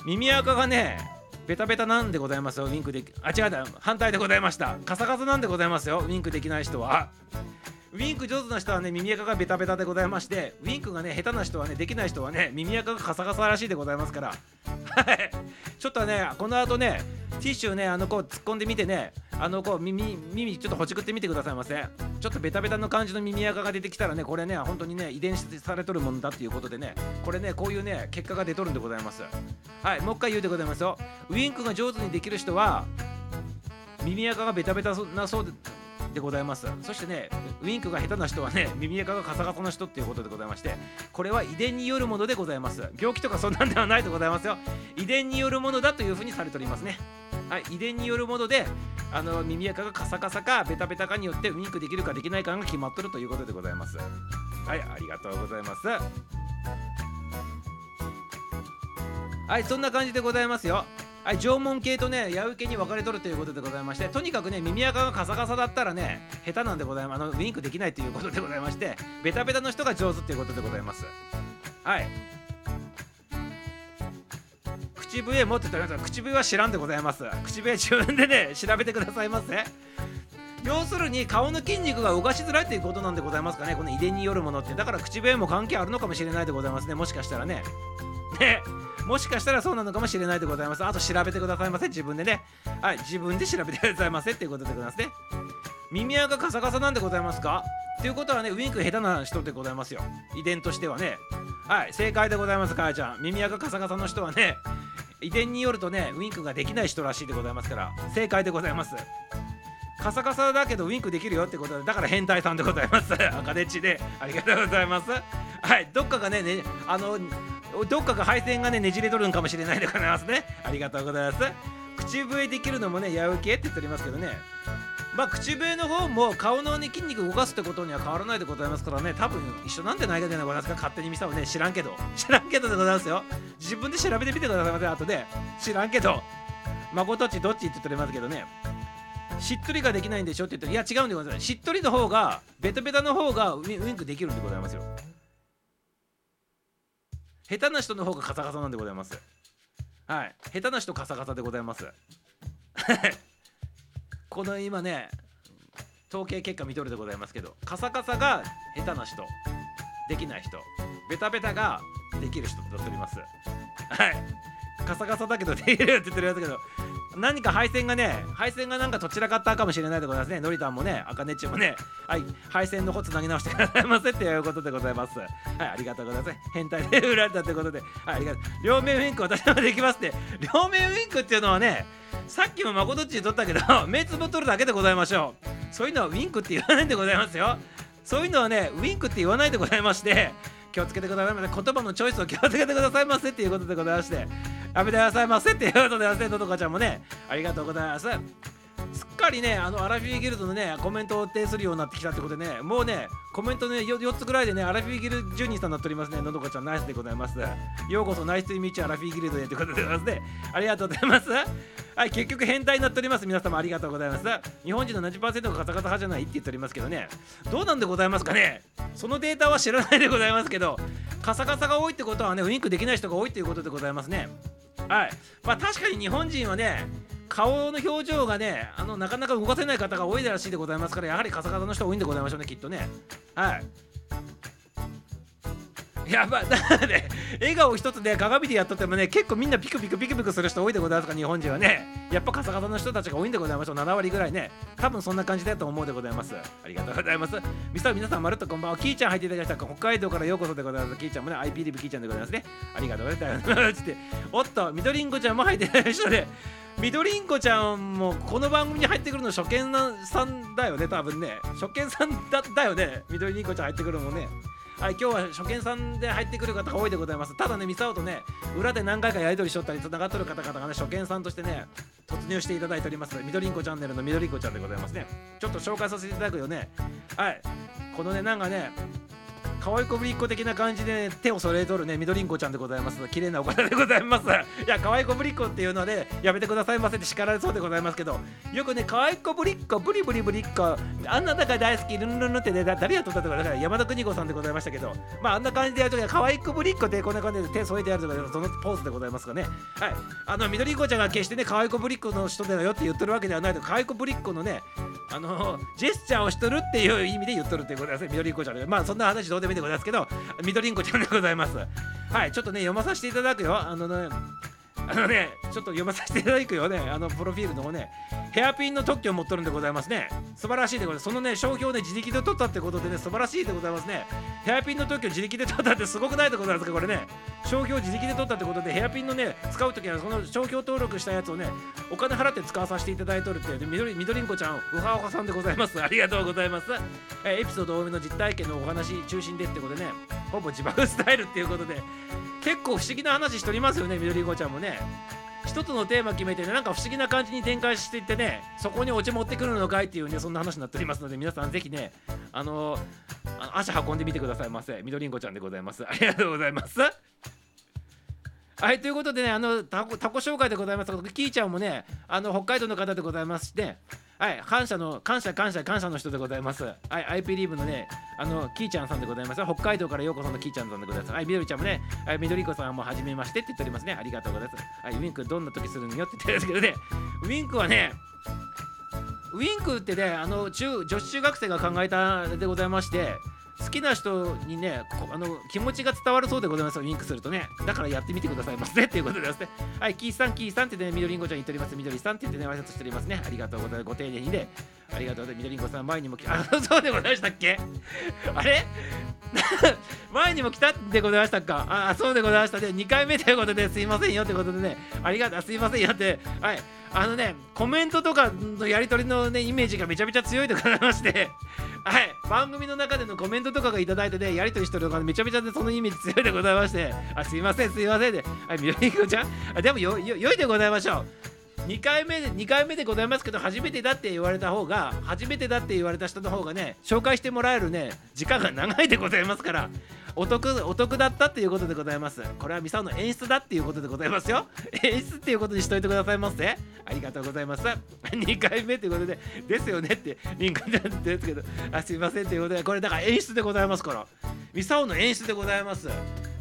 耳垢がねベタベタなんでございますよ。ウィンクできあ違うだ反対でございました。カサカサなんでございますよ。ウィンクできない人は。ウィンク上手な人はね耳垢がベタベタでございましてウィンクがね下手な人はねできない人はね耳垢がカサカサらしいでございますから。はい。ちょっとねこの後ねティッシュねあのこう突っ込んでみてねあのこう耳耳ちょっとほじくってみてくださいませ。ちょっとベタベタの感じの耳垢が出てきたらねこれね本当にね遺伝子されとるもんだっていうことでねこれねこういうね結果が出とるんでございます。はいもう一回言うでございますよ。ウィンクが上手にできる人は耳垢がベタベタなそうででございます。そしてねウィンクが下手な人はね耳垢がカサカサな人っていうことでございましてこれは遺伝によるものでございます。病気とかそんなんではないでございますよ。遺伝によるものだというふうにされておりますね。はい遺伝によるものであの耳垢がカサカサかベタベタかによってウィンクできるかできないかが決まっとるということでございます。はいありがとうございます。はいそんな感じでございますよ。はい、縄文系とね、矢受けに分かれとるということでございまして、とにかくね、耳垢がカサカサだったらね、下手なんでございます。あのウィンクできないということでございまして、ベタベタの人が上手ということでございます。はい。口笛持ってたら、口笛は知らんでございます。口笛自分でね、調べてくださいませ。要するに顔の筋肉が動かしづらいということなんでございますかね、この遺伝によるものって。だから口笛も関係あるのかもしれないでございますね、もしかしたらね。ね。もしかしたらそうなのかもしれないでございます。あと調べてくださいませ。自分でね。はい、自分で調べてくださいませっていうことでございますね。耳垢カサカサなんでございますか？っていうことはね、ウィンク下手な人でございますよ。遺伝としてはね。はい、正解でございます、かやちゃん。耳垢カサカサの人はね、遺伝によるとね、ウィンクができない人らしいでございますから、正解でございます。カサカサだけどウィンクできるよってことでだから変態さんでございます。赤デッチで。ありがとうございます。はい。どっかがねねあのどっかが配線がねねじれとるんかもしれないでございますね。ありがとうございます。口笛できるのもねやうけって言っておりますけどね。まあ口笛の方も顔の、ね、筋肉動かすってことには変わらないでございますからね。多分一緒なんじゃないかでございますか勝手に見せをね知らんけど。知らんけどでございますよ。自分で調べてみてくださいませ後で。知らんけど。まことっちどっちって言っておりますけどねしっとりができないんでしょって言ったらいや違うんでございます。しっとりの方がベタベタの方がウィンクできるんでございますよ。下手な人の方がカサカサなんでございます。はい。下手な人カサカサでございます。この今ね統計結果見とるでございますけどカサカサが下手な人できない人ベタベタができる人となっております。はい。カサカサだけどできるって言ってるやつけど何か配線がね配線がなんかどちらかったかもしれないでございますね。のりたんもねあかねちもね。はい。配線の方つなぎ直してくださいませっていうことでございます。はいありがとうございます。変態で売られたということで。はいありがとう。両面ウインク私もできますって両面ウインクっていうのはねさっきもまことっちにとったけど 目つぶっとるだけでございましょう。そういうのはウインクって言わないんでございますよ。そういうのはねウインクって言わないでございまして気をつけてくださいませ。言葉のチョイスを気をつけてくださいませっていうことでございまして。やめてくださいませっていうことでございましてのどかちゃんもね。ありがとうございます。すっかりねあのアラフィーギルドのねコメントを呈するようになってきたってことでねもうねコメントね 4, 4つぐらいでねアラフィーギルジュニーさんになっておりますね。のどかちゃんナイスでございます。ようこそナイスとミーチアラフィーギルドへということでございますね。ありがとうございます。はい結局変態になっております。皆様ありがとうございます。日本人の70%がカサカサ派じゃないって言っておりますけどね。どうなんでございますかね。そのデータは知らないでございますけどカサカサが多いってことはねウインクできない人が多いっていうことでございますね。はい。まあ確かに日本人はね顔の表情がねあのなかなか動かせない方が多いらしいでございますからやはりカサカサの人多いんでございましょうねきっとね。はい。やばだからね笑顔一つで鏡でやっとってもね結構みんなピクピクピクピクする人多いでございますか日本人はねやっぱカサカサの人たちが多いんでございましょう7割ぐらいね多分そんな感じだと思うでございます。ありがとうございます。ミスター皆さんまるっとこんばんは。キーちゃん入っていただきました。北海道からようこそでございます。キーちゃんもね IP リブキーちゃんでございますね。ありがとうございます。おっとみどりんこちゃんも入っていただきましたねみどりんこちゃんもこの番組に入ってくるの初見さんだよね多分ね。初見さんだだよね。みどりんこちゃん入ってくるのもね。はい、今日は初見さんで入ってくる方が多いでございます。ただね、ミサオとね、裏で何回かやり取りしとったり、つながっとる方々がね、初見さんとしてね、突入していただいております。みどりんこチャンネルのみどりんこちゃんでございますね。ちょっと紹介させていただくよね。はい、このね、なんかね、可愛いこぶりっ子的な感じで手を揃えとるねみどりんこちゃんでございます。綺麗なお方でございます。いや可愛いこぶりっ子っていうのでやめてくださいませって叱られそうでございますけどよくね可愛いこぶりっ子ブリブリブリっ子あんなだから大好きルンルンルンってねだ誰やとったとかだから山田邦子さんでございましたけどまああんな感じでやるときは可愛いこぶりっ子ってこんな感じで手添えてやるとかそのポーズでございますかね。はい。あのみどりんこちゃんが決してね可愛いこぶりっ子の人だよって言ってるわけではないと可愛いこぶりっ子のねあのジェスチャーをしとるっていう意味で言っとるってことですねみどりんこちゃんでまあそんな話どうでもいいでございますけどみどりんこちゃんでございます。はいちょっとね読まさせていただくよ。あのねあのね、ちょっと読まさせていただくよね、あのプロフィールの方ね、ヘアピンの特許を持っとるんでございますね。素晴らしいでございます。そのね、商標を、自力で取ったってことでね、素晴らしいでございますね。ヘアピンの特許自力で取ったって すごくないでございますか、これね。商標自力で取ったってことで、ヘアピンのね、使うときは、その商標登録したやつをね、お金払って使わさせていただいとるって、みどりんこちゃん、うはうはさんでございます。ありがとうございます。えエピソード多めの実体験のお話中心でってことでね、ほぼ自爆スタイルっていうことで、結構不思議な話しておりますよね、みどりんこちゃんもね。一つのテーマ決めてねなんか不思議な感じに展開していってねそこにオチ持ってくるのかいっていうねそんな話になっておりますので皆さんぜひねあの足運んでみてくださいませ。みどりんこちゃんでございます。ありがとうございます。はいということでねあのタコ紹介でございますキーちゃんもねあの北海道の方でございますしてはい感謝の感謝感謝感謝の人でございます。はい IP リーブのねあのキーちゃんさんでございます。北海道からようこそのキーちゃんさんでございます。はいみどりちゃんもねはいみどりこさんもはじめましてって言っておりますね。ありがとうございます。はいウィンクどんな時するのよって言ってるんですけどね。ウィンクはねウィンクってねあの中女子中学生が考えたでございまして好きな人にねあの気持ちが伝わるそうでございますウィンクするとね。だからやってみてくださいませ。っていうことですね。はいキーさんキーさんってねみどりんごちゃん言っております。みどりさんって言ってね挨拶しておりますね。ありがとうございます。ご丁寧にね。ありがとうございます。みどりんごさん前にも来あそうでございましたっけ？あれ？前にも来たでございましたか？あそうでございましたね。2回目ということですいませんよということでね。ありがとうすいませんよって。はい。あのねコメントとかのやり取りのねイメージがめちゃめちゃ強いでございまして。はい。番組の中でのコメントとかがいただいてねやり取りしてるのがめちゃめちゃねそのイメージ強いでございまして。あすいませんすいませんで。はいみよりこちゃん？あでもよよよいでございましょう。2回目で2回目でございますけど初めてだって言われた方が初めてだって言われた人の方がね紹介してもらえるね時間が長いでございますから。お得お得だったっていうことでございます。これはミサオの演出だっていうことでございますよ。演出っていうことにしといてくださいませ。ありがとうございます。2回目ということでですよねってリンクちゃんって言うんですけど。あすいませんということでこれだから演出でございますからミサオの演出でございます。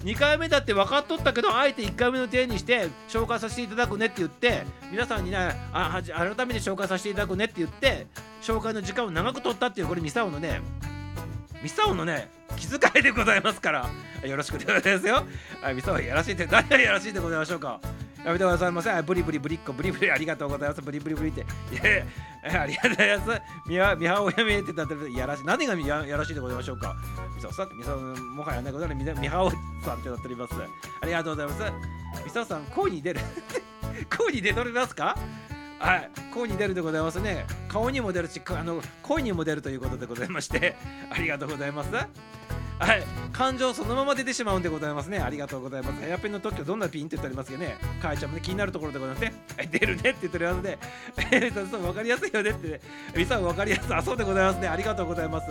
2回目だって分かっとったけどあえて1回目の手にして紹介させていただくねって言って皆さんにねあはじ改めて紹介させていただくねって言って紹介の時間を長く取ったっていうこれミサオのねミサオのね気遣いでございますから。よろしくでございますよ。はいミサオやらしいって何がやらしいでございましょうか。やめてくださいませはいブリブリブリッコブリブリありがとうございます。ブリブリブリって。いやいやありがとうございます。みはみはおやめって言ったらやらしい。何がややらしいでございましょうか。ミサオさんミサオもはやないことならみみはおさんってなっております。ありがとうございます。ミサオさん声に出る。声に出とりますか？はい、声に出るでございますね。顔にも出るし、あの声にも出るということでございまして、ありがとうございます。はい、感情そのまま出てしまうんでございますね。ありがとうございます。ヘアペンの特許どんなピンって言ってありますけどね、かえちゃんもね気になるところでございますね。はい、出るねって言っておりますので、えーそうそう分かりやすいよねって、ね、ミサ分かりやすい。あ、そうでございますね。ありがとうございます。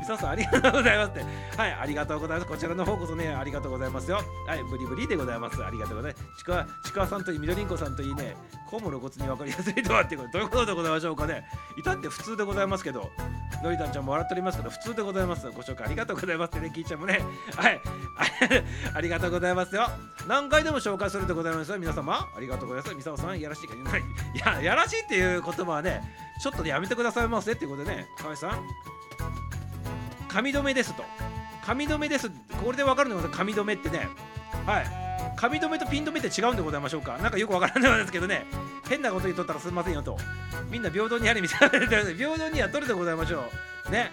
ミサさんありがとうございますって。はい、ありがとうございます。こちらの方こそね、ありがとうございますよ。はい、ブリブリでございます。ありがとうございます。ちくわ、ちくわさんといい、みどりんこさんといいね、こうも露骨に分かりやすいとはってこと、どういうことでございましょうかね。いたって普通でございますけど、のりたんちゃんも笑っておりますけど、普通でございます。ご紹介ありがとうございますってね、きーちゃんもね。はい、ありがとうございますよ。何回でも紹介するでございますよ、皆様。ありがとうございます。みさおさん、やらしいか、ない。いや、やらしいっていう言葉はね、ちょっとやめてくださいませっていうことでね、河合さん。髪留めですと。髪留めです。これでわかるのが髪留めってね。はい。髪留めとピン留めって違うんでございましょうかなんかよくわからないですけどね変なこと言っとったらすみませんよとみんな平等にやれみたいな平等にやっとるでございましょうね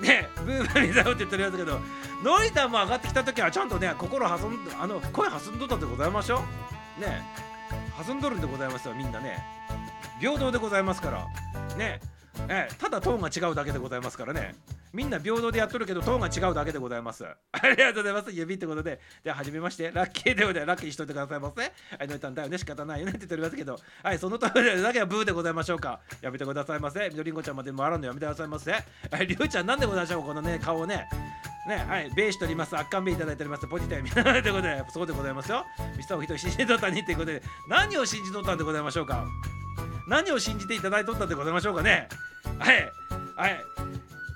ねブーブーにざうって言ってるやつけどノリタンも上がってきた時はちゃんとね心弾んあの声弾んどったでございましょう。ね弾んどるんでございますよみんなね。平等でございますから。ねえただトーンが違うだけでございますからね。みんな平等でやっとるけどトーンが違うだけでございます。ありがとうございます。指ってことで。ではじめまして。ラッキーでございます。ラッキーしといてくださいませはいのりたんだよね。仕方ないよね。って言っておりますけど。はいそのとおりだけはブーでございましょうか。やめてくださいませ。みどりんこちゃんまで回らんのやめてくださいませ。はいりゅうちゃんなんでございましょう？このね顔をね。ね、はい、ベーシとります、あっかんべいただいております、ポジティブということで、そうでございますよ。ミスターお人信じとったにということで、何を信じとったんでございましょうか？何を信じていただいとったんでございましょうかね？はい、はい、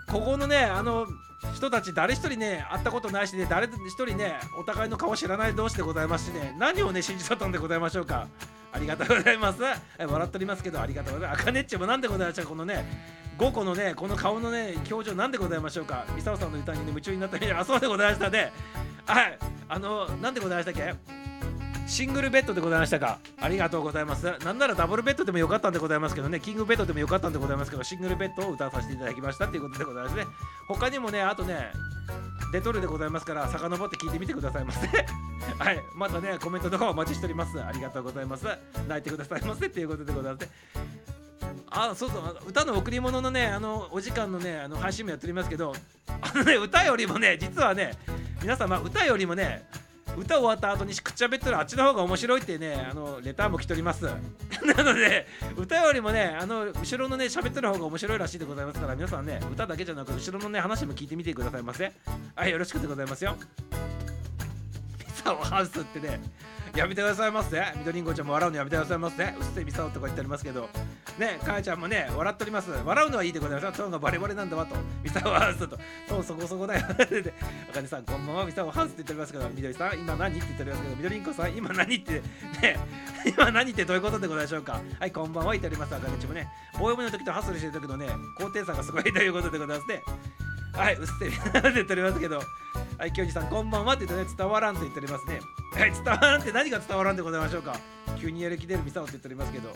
ここのね、あの、人たち誰一人ね会ったことないしね誰一人ねお互いの顔知らない同士でございますしね何をね信じとったんでございましょうか。ありがとうございます。笑っておりますけどありがとうございます。あかねっちもなんでございましょうこのね5個のねこの顔のね表情なんでございましょうか。ミサオさんの歌にね夢中になったりあそうでございましたね。はい。あのなんでございましたっけ？シングルベッドでございましたか？ありがとうございます。なんならダブルベッドでもよかったんでございますけどね。キングベッドでもよかったんでございますけどシングルベッドを歌わさせていただきましたっていうことでございますね。他にもねあとねデトルでございますから遡って聞いてみてくださいませ。はい。またねコメントとかお待ちしております。ありがとうございます。泣いてくださいませっていうことでございますあそうそう。歌の贈り物のねあのお時間のねあの配信もやっておりますけどあのね歌よりもね実はね皆様歌よりもね歌終わった後にくっちゃべってるあっちの方が面白いってねあのレターも来ております。なので歌よりもねあの後ろのね喋ってる方が面白いらしいでございますから皆さんね歌だけじゃなく後ろのね話も聞いてみてくださいませ。はいよろしくでございますよ。ピザをハウスってねやめてくださいませみどりんごちゃんも笑うのやめてくださいませうっせえミサオとか言っておりますけど。ねかやちゃんもね笑っております。笑うのはいいでございます。トーンがバレバレなんだわと。ミサオハウスとそうそこそこだよ。であかねさんこんばんは。ミサオハウスって言っておりますけど。みどりさん今何って言っておりますけど。みどりんこさん今何ってね今何ってどういうことでございましょうか。はいこんばんは。言っております。あかねちもね。棒読みの時とハッスルしてる時のね高低差がすごいということでございますね。はい、うっせえって言 っておりますけど、はい、京二さん、こんばんはって言ってね、伝わらんと言っておりますね。はい、伝わらんって何が伝わらんでございましょうか。急にやる気出るミサオって言っておりますけど、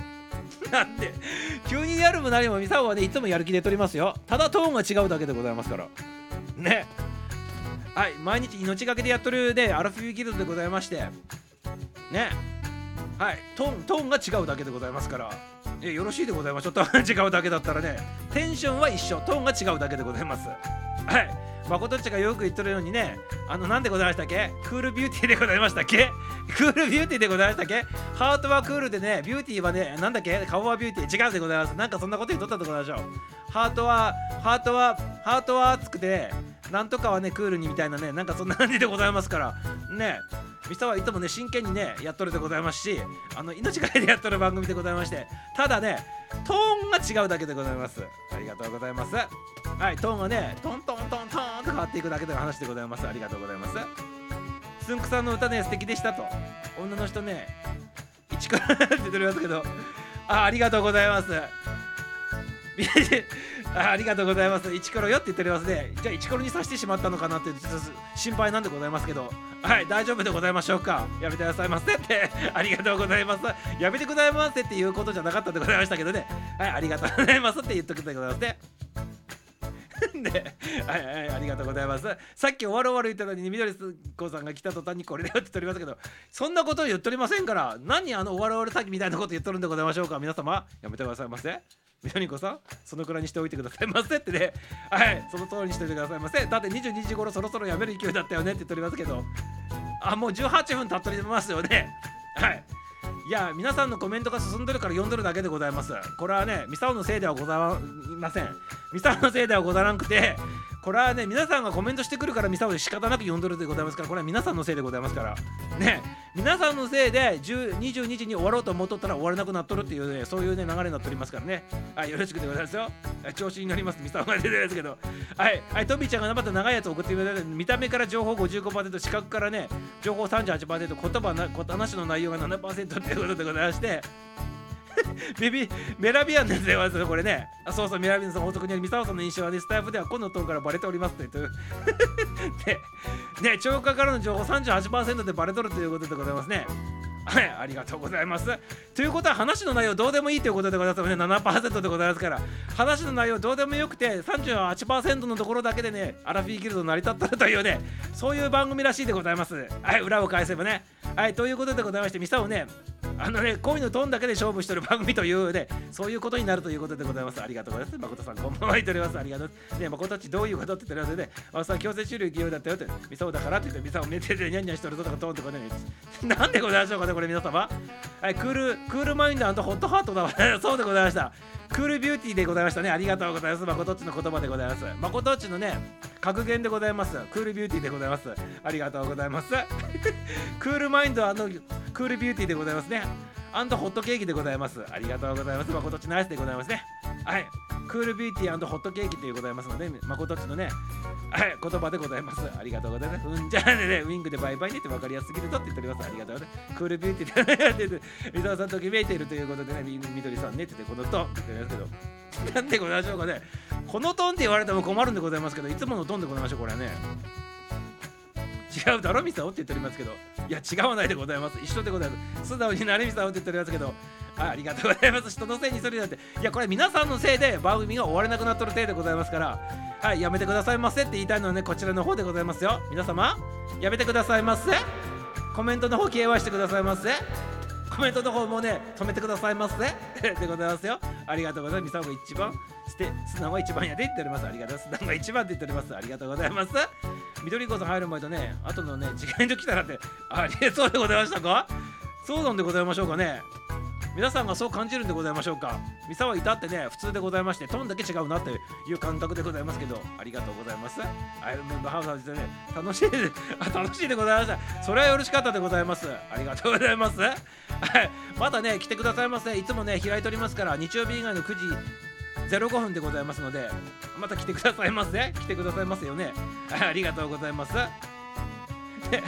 なんで、急にやるも何もミサオはね、いつもやる気出ておりますよ。ただトーンが違うだけでございますから。ね。はい、毎日命がけでやっとるね、アラフィフギルドでございまして、ね。はい、トーン、トーンが違うだけでございますから。よろしいでございます。ちょっと違うだけだったらね、テンションは一緒、トーンが違うだけでございます。はい。誠っちがよく言っとるようにね、あの、なんでございましたっけ？クールビューティーでございましたっけ？クールビューティーでございましたっけ？ハートはクールでね、ビューティーはね、なんだっけ？顔はビューティー違うでございます。なんかそんなこと言っとったでございましょう。ハートは、ハートは、ハートは熱くて、なんとかはね、クールにみたいなね、なんかそんな感じでございますから、ね。ミサはいつもね真剣にねやっとるでございますしあの命がけでやっとる番組でございましてただねトーンが違うだけでございます。ありがとうございます。はいトーンはねトントントントンと変わっていくだけの話でございます。ありがとうございます。つんくさんの歌ね素敵でしたと。女の人ね一からって言っておりますけど。あありがとうございます。あありがとうございます。イチコロよって言っておりますね。じゃあ、イチコロにさしてしまったのかなって、ちょっと心配なんでございますけど、はい、大丈夫でございましょうか。やめてくださいませって、ありがとうございます。やめてくださいませっていうことじゃなかったでございましたけどね、はい、ありがとうございますって言っとくでございますね。で、はいはい、ありがとうございます。さっき終わる終わる言ったのに、みどり子さんが来た途端にこれだよって言っておりますけど、そんなことを言っておりませんから、何あの終わる終わるさっきみたいなこと言っとるんでございましょうか。皆様、やめてくださいませ。みどり子さん、そのくらいにしておいてくださいませってね、はい、その通りにしておいてくださいませ。だって22時頃そろそろやめる勢いだったよねって言っておりますけど、あ、もう18分経っておりますよね。はい。いや皆さんのコメントが進んでるから読んでるだけでございますこれはねミサオのせいではございませんミサオのせいではござらんくてこれはね皆さんがコメントしてくるからミサオで仕方なく読んでるでございますからこれは皆さんのせいでございますから。ね皆さんのせいで22時に終わろうと思っとったら終われなくなっとるっていうねそういうね流れになっておりますからね。はいよろしくでございますよ。調子に乗ります。ミサオが出てるんですけど。はいはいトビーちゃんがまた長いやつ送ってくれて見た目から情報55%視覚からね情報38%言葉な話の内容が7%っていうことでございまして。ビビメラビアンですよ、これね。あそうそう、メラビアンさん、法則により、ミサオさんの印象はね、スタイフではこのトーンからバレておりますと言って。で、ね、超過からの情報38%でバレとるということでございますね。はい、ありがとうございます。ということは話の内容どうでもいいということでございますね。7%でございますから、話の内容どうでもよくて、38%のところだけでね、アラフィーギルド成り立ったというね、そういう番組らしいでございます。はい、裏を返せばね。はい、ということでございまして、ミサをね、あのね恋のトーンだけで勝負してる番組というねそういうことになるということでございますありがとうございます誠さんこんばんは言っておりますありがとうね誠っちどういうことって言っておりますねあさん強制終了勢いだったよってミサオだからって言ってミサオ寝ててニャンニャンしてるぞとかトーンってことねなんでございましょうかねこれ皆様。はいクールクールマインドホットハートだわ。そうでございました。クールビューティーでございましたね。ありがとうございます。誠っちの言葉でございます。誠っちのね格言でございます。クールビューティーでございます。ありがとうございます。クールマインドクールビューティーでございますね。アンドホットケーキでございます。ありがとうございます。誠っちナイスでございますね。はい。クールビューティーホットケーキでございますので誠っちのねはい 言葉でございます。ありがとうございます。うんじゃあねウィングでバイバイねって分かりやすすぎるとって言っております。ありがとうございますクールビューティーでね。水沢さんときめいているということでねみみどりさんねって言ってこのトーンって言ってますけど。なんでございましょうかね。このトーンって言われても困るんでございますけどいつものトーンでございましょうこれはね。違うだろミサオって言っておりますけど。いや違わないでございます。一緒でございます。素直になれミサオって言っておりますけど。あありがとうございます。人のせいにするなんて。いやこれ皆さんのせいで番組が終われなくなっとるせいでございますから。はいやめてくださいませって言いたいのはねこちらの方でございますよ。皆様やめてくださいませ。コメントの方 KY してくださいませ。コメントの方もね止めてくださいませ。でございますよ。ありがとうございます。ミサオが一番して素直が一番やでって言っております。ありがとうございます。素直が一番って言っております。ありがとうございます。緑子さん入る前とね後のね次元と来たらってありえそうでございましたか？そうなんでございましょうかね。皆さんがそう感じるんでございましょうか。ミサはいたってね普通でございましてトーンだけ違うなっていう感覚でございますけどありがとうございます。アイロンメンバーハウスですね楽しいで 楽しいでございましたそれはよろしかったでございます。ありがとうございます。はい。またね来てくださいませいつもね開いておりますから日曜日以外の9時05分でございますのでまた来てくださいませ。来てくださいますよね。ありがとうございます。で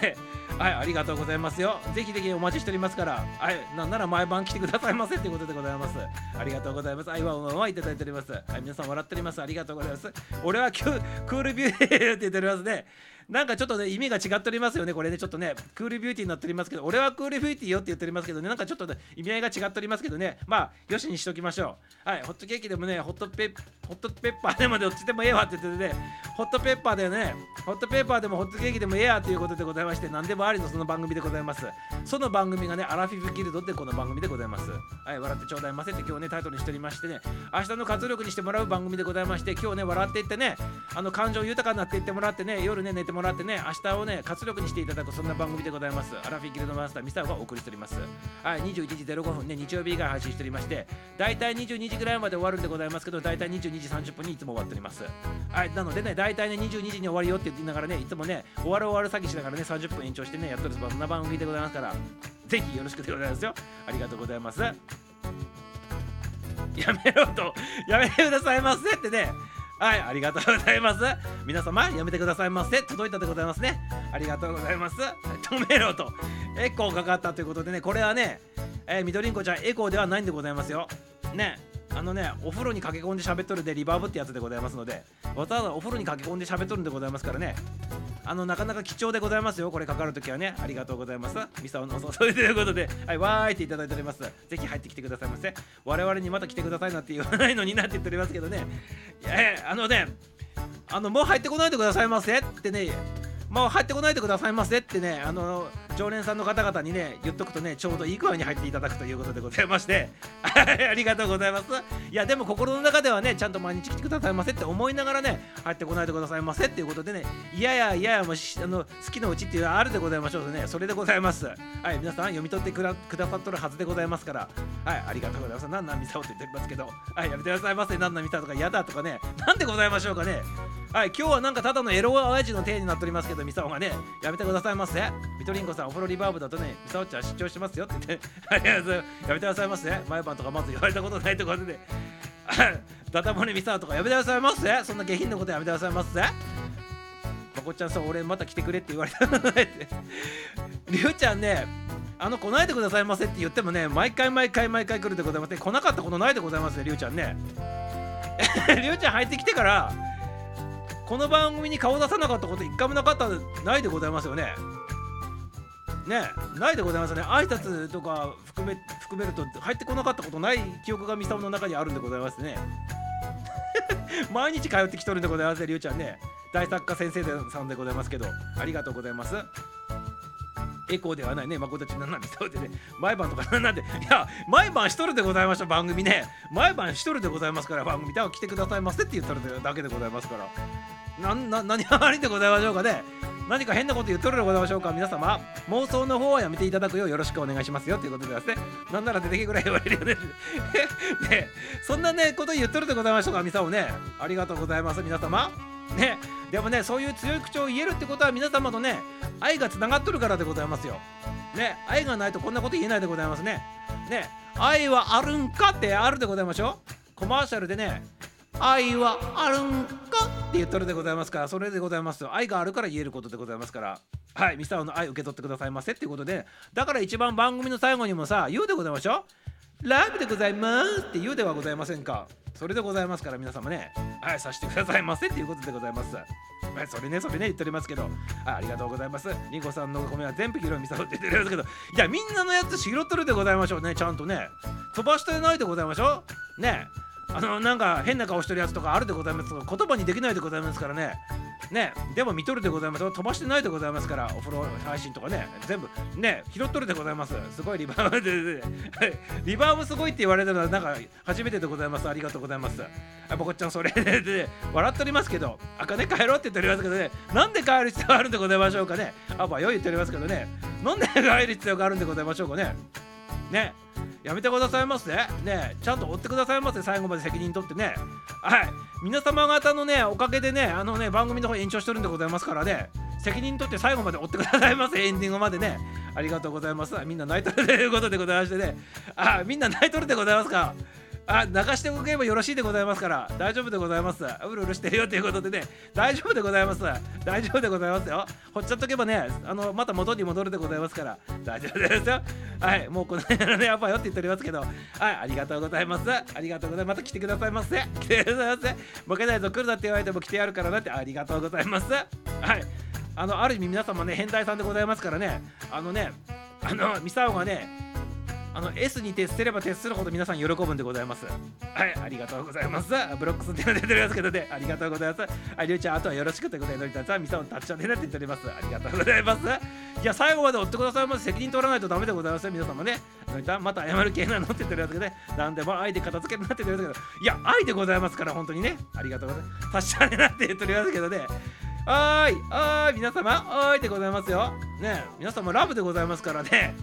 ではい、ありがとうございますよ。ぜひぜひお待ちしておりますから、はい、なんなら毎晩来てくださいませということでございます。ありがとうございます。あいわんわんはいただいております。はい、皆さん笑っております。ありがとうございます。俺はクールビューティーって言っておりますね。なんかちょっとね、意味が違っておりますよね。これね、ちょっとね、クールビューティーになっておりますけど、俺はクールビューティーよって言っておりますけどね、なんかちょっと、ね、意味合いが違っておりますけどね、まあ、よしにしときましょう。はい、ホットケーキでもね、ホットペホットペッパーでもどっちでもええわって言っててね、ホットペッパーでね、ホットペッパーでもホットケーキでもええやということでございまして、何でもありのその番組でございます。その番組がね、アラフィフギルドってこの番組でございます。はい、笑ってちょうだいませって今日ね、タイトルにしておりましてね、明日の活力にしてもらう番組でございまして、今日ね、笑っていってね、あの感情豊かになっていってもらってね、夜ね、寝てもらってね、明日をね、活力にしていただくそんな番組でございます。アラフィギルドマスターミサオがお送りしております。はい、21時05分ね、日曜日以外配信しておりまして、だいたい22時ぐらいまで終わるんでございますけど、だいたい22時30分にいつも終わっております。はい、なのでね、だいたいね、22時に終わるよって言いながらね、いつもね、終わる終わる詐欺しながらね、30分延長してね、やってるそんな番組でございますから、ぜひよろしくでございますよ。ありがとうございます。やめろと、やめてくださいませってね。はい、ありがとうございます。皆様、やめてくださいませ。届いたでございますね。ありがとうございます。止めろと。エコーかかったということでね、これはね、えー、みどりんこちゃん、エコーではないんでございますよ。ね。あのね、お風呂に駆け込んで喋っとるでリバーブってやつでございますので、わざわざお風呂に駆け込んで喋っとるんでございますからね、あのなかなか貴重でございますよ、これかかるときはね、ありがとうございます。ミサオのお誘いということで、はい、わーいっていただいております。ぜひ入ってきてくださいませ。我々にまた来てくださいなって言わないのになって言っておりますけどね、いや、あのね、あのもう入ってこないでくださいませってね、もう入ってこないでくださいませってね、あの常連さんの方々にね、言っとくとね、ちょうどいい具合に入っていただくということでございまして、はいありがとうございます。いや、でも心の中ではね、ちゃんと毎日来てくださいませって思いながらね、入ってこないでくださいませっていうことでね、いやいやいややもしあの好きのうちっていうあるでございましょうね、それでございます。はい、皆さん読み取ってくだくださっとるはずでございますから、はい、ありがとうございます。なんなんミサオって言っておりますけど、はい、やめてくださいませ、なんなんミサオとか嫌だとかね、なんでございましょうかね。はい、今日はなんかただのエロ親父の体になっておりますけど、ミサオがね、やめてくださいませ。ビトリンコさん、お風呂リバーブだとね、ミサオちゃん出張しますよって言って、ありがとうございます。やめてくださいませ。毎晩とかまず言われたことないところで、ダタモネミサオとかやめてくださいませ。そんな下品なことやめてくださいませ。まこちゃんさん、俺また来てくれって言われたことないって。りゅうちゃんね、あの来ないでくださいませって言ってもね、毎回毎回毎回来るでございますね。来なかったことないでございますね、りゅうちゃんね。りゅうちゃん入ってきてから、この番組に顔出さなかったこと一回もなかったないでございますよね。ねないでございますね。挨拶とか含め含めると入ってこなかったことない記憶がミサオの中にあるんでございますね。毎日通ってきとるんでございますね、りゅうちゃんね。大作家先生さんでございますけど、ありがとうございます。エコーではないね誠ちなんなんでそうでね毎晩とかなんでいや毎晩一人でございました番組ね毎晩一人でございますから番組では来てくださいませって言っただけでございますからなな何が悪いでございましょうかね何か変なこと言っとるでございましょうか？皆様妄想の方はやめていただくようよろしくお願いしますよ。ということでですね。なんなら出てけぐらい言われるよねね。そんなねこと言っとるでございましょうか？皆さんもね。ありがとうございます皆様。ね。でもねそういう強い口調を言えるってことは皆様とね愛がつながっとるからでございますよ。ね。愛がないとこんなこと言えないでございますね。ね。愛はあるんかってあるでございましょう。コマーシャルでね愛はあるんか？って言っとるでございますからそれでございますよ。愛があるから言えることでございますから。はいミサオの愛受け取ってくださいませっていうことでだから一番番組の最後にもさ言うでございましょ？ラブでございますって言うではございませんか。それでございますから皆様ね。はいさしてくださいませっていうことでございます。それねそれね言っておりますけど。あありがとうございます。りんごさんのお米は全部拾いみさおって言ってるんですけど。いやみんなのやつ拾っとるでございましょうねちゃんとね。飛ばしてないでございましょ？うね。えあのなんか変な顔してるやつとかあるでございますが言葉にできないでございますからね。ねでも見とるでございます。飛ばしてないでございますからお風呂配信とかね。全部ね拾っとるでございます。すごいリバーブで。リバーブすごいって言われたのはなんか初めてでございます。ありがとうございます。あぼこちゃんそれで。で笑っておりますけどあかね帰ろうって言っておりますけどね。なんで帰る必要があるんでございましょうかね。あばよ言っておりますけどね。なんで帰る必要があるんでございましょうかね。ね。やめてくださいませね。ちゃんと追ってくださいませ最後まで責任取ってね。はい。皆様方のねおかげでねあのね番組の方延長してるんでございますからね。責任取って最後まで追ってくださいませエンディングまでね。ありがとうございます。みんな泣いとるということでございましてね。あみんな泣いとるでございますか。あ流しておけばよろしいでございますから大丈夫でございます。うるうるしてるよということでね大丈夫でございます。大丈夫でございますよ。ほっちゃっとけばねあのまた元に戻るでございますから大丈夫ですよ。はいもうこの辺のねやっぱよって言っておりますけどはいありがとうございます。ありがとうございます。また来てくださいませ。来てくださいませ。負けないぞ来るなって言われても来てやるからなってありがとうございます。はい。あのある意味皆様ね変態さんでございますからね。あのねあのミサオがねあの S に徹すれば徹するほど皆さん喜ぶんでございます。はい、ありがとうございます。ブロックスって出ておりますけどね、ありがとうございます。はい、りゅうちゃん、あとはよろしくということで、のりたさん、みさん、タッチャンネルって言っております。ありがとうございます。いや、最後まで追ってくださいませ。責任取らないとダメでございます、皆様ね。のりたまた謝る系なのって言ってるやつけどね、なんでも愛で片付けるなって言ってるやつけど、いや、愛でございますから、本当にね。ありがとうございます。タッチチャンネルって言っておりますけどね。はーい、はーい、皆様、はーいでございますよ。ね、皆様、ラブでございますからね。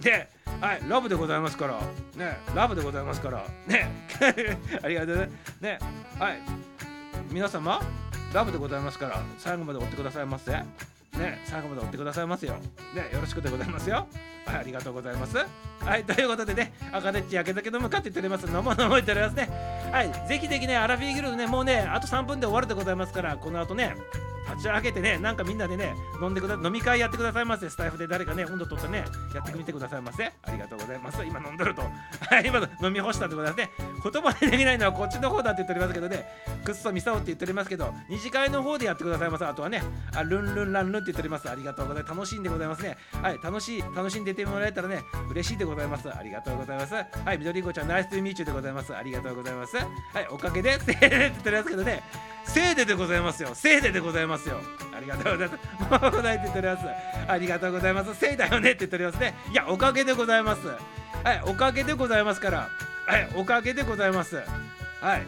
で、はい、ラブでございますから、ね、ラブでございますから、ね、ありがとうございます。ね、はい、皆様、ラブでございますから、最後まで追ってくださいませ。ね、最後まで追ってくださいますよ。ね、よろしくでございますよ。はい、ありがとうございます。はい、ということでね、赤でっち焼け酒飲むかって言っております。飲もう飲もう言っておりますね。はい、ぜひぜひね、アラフィーギルドね、もうね、あと3分で終わるでございますから、この後ね、立ち上げてね、なんかみんなでね、飲んでくだ飲み会やってくださいませ。スタイフで誰かね、温度取ってね、やってみてくださいませ。ありがとうございます。今飲んどると。今飲み干したってことですね。言葉でできないのはこっちの方だって言っておりますけどね、くっそみさおって言っておりますけど、二次会の方でやってくださいませ。あとはね、あルンルンランルンって言っております。ありがとうございます。楽しんでございますね。はい、楽しい、楽しんでてもらえたらね、嬉しいでございます。ありがとうございます。はい、緑子ちゃん、ナイストゥーミーチューでございます。ありがとうございます。はい、おかげで、せーでって言っておりますけどね、せいででございますよ。せいででございますよ。ありがとうございます。もう答えて言っております。ありがとうございます。せいだよねって取りますね。いや、おかげでございます。はい、おかげでございますから。はい、おかげでございます。はい。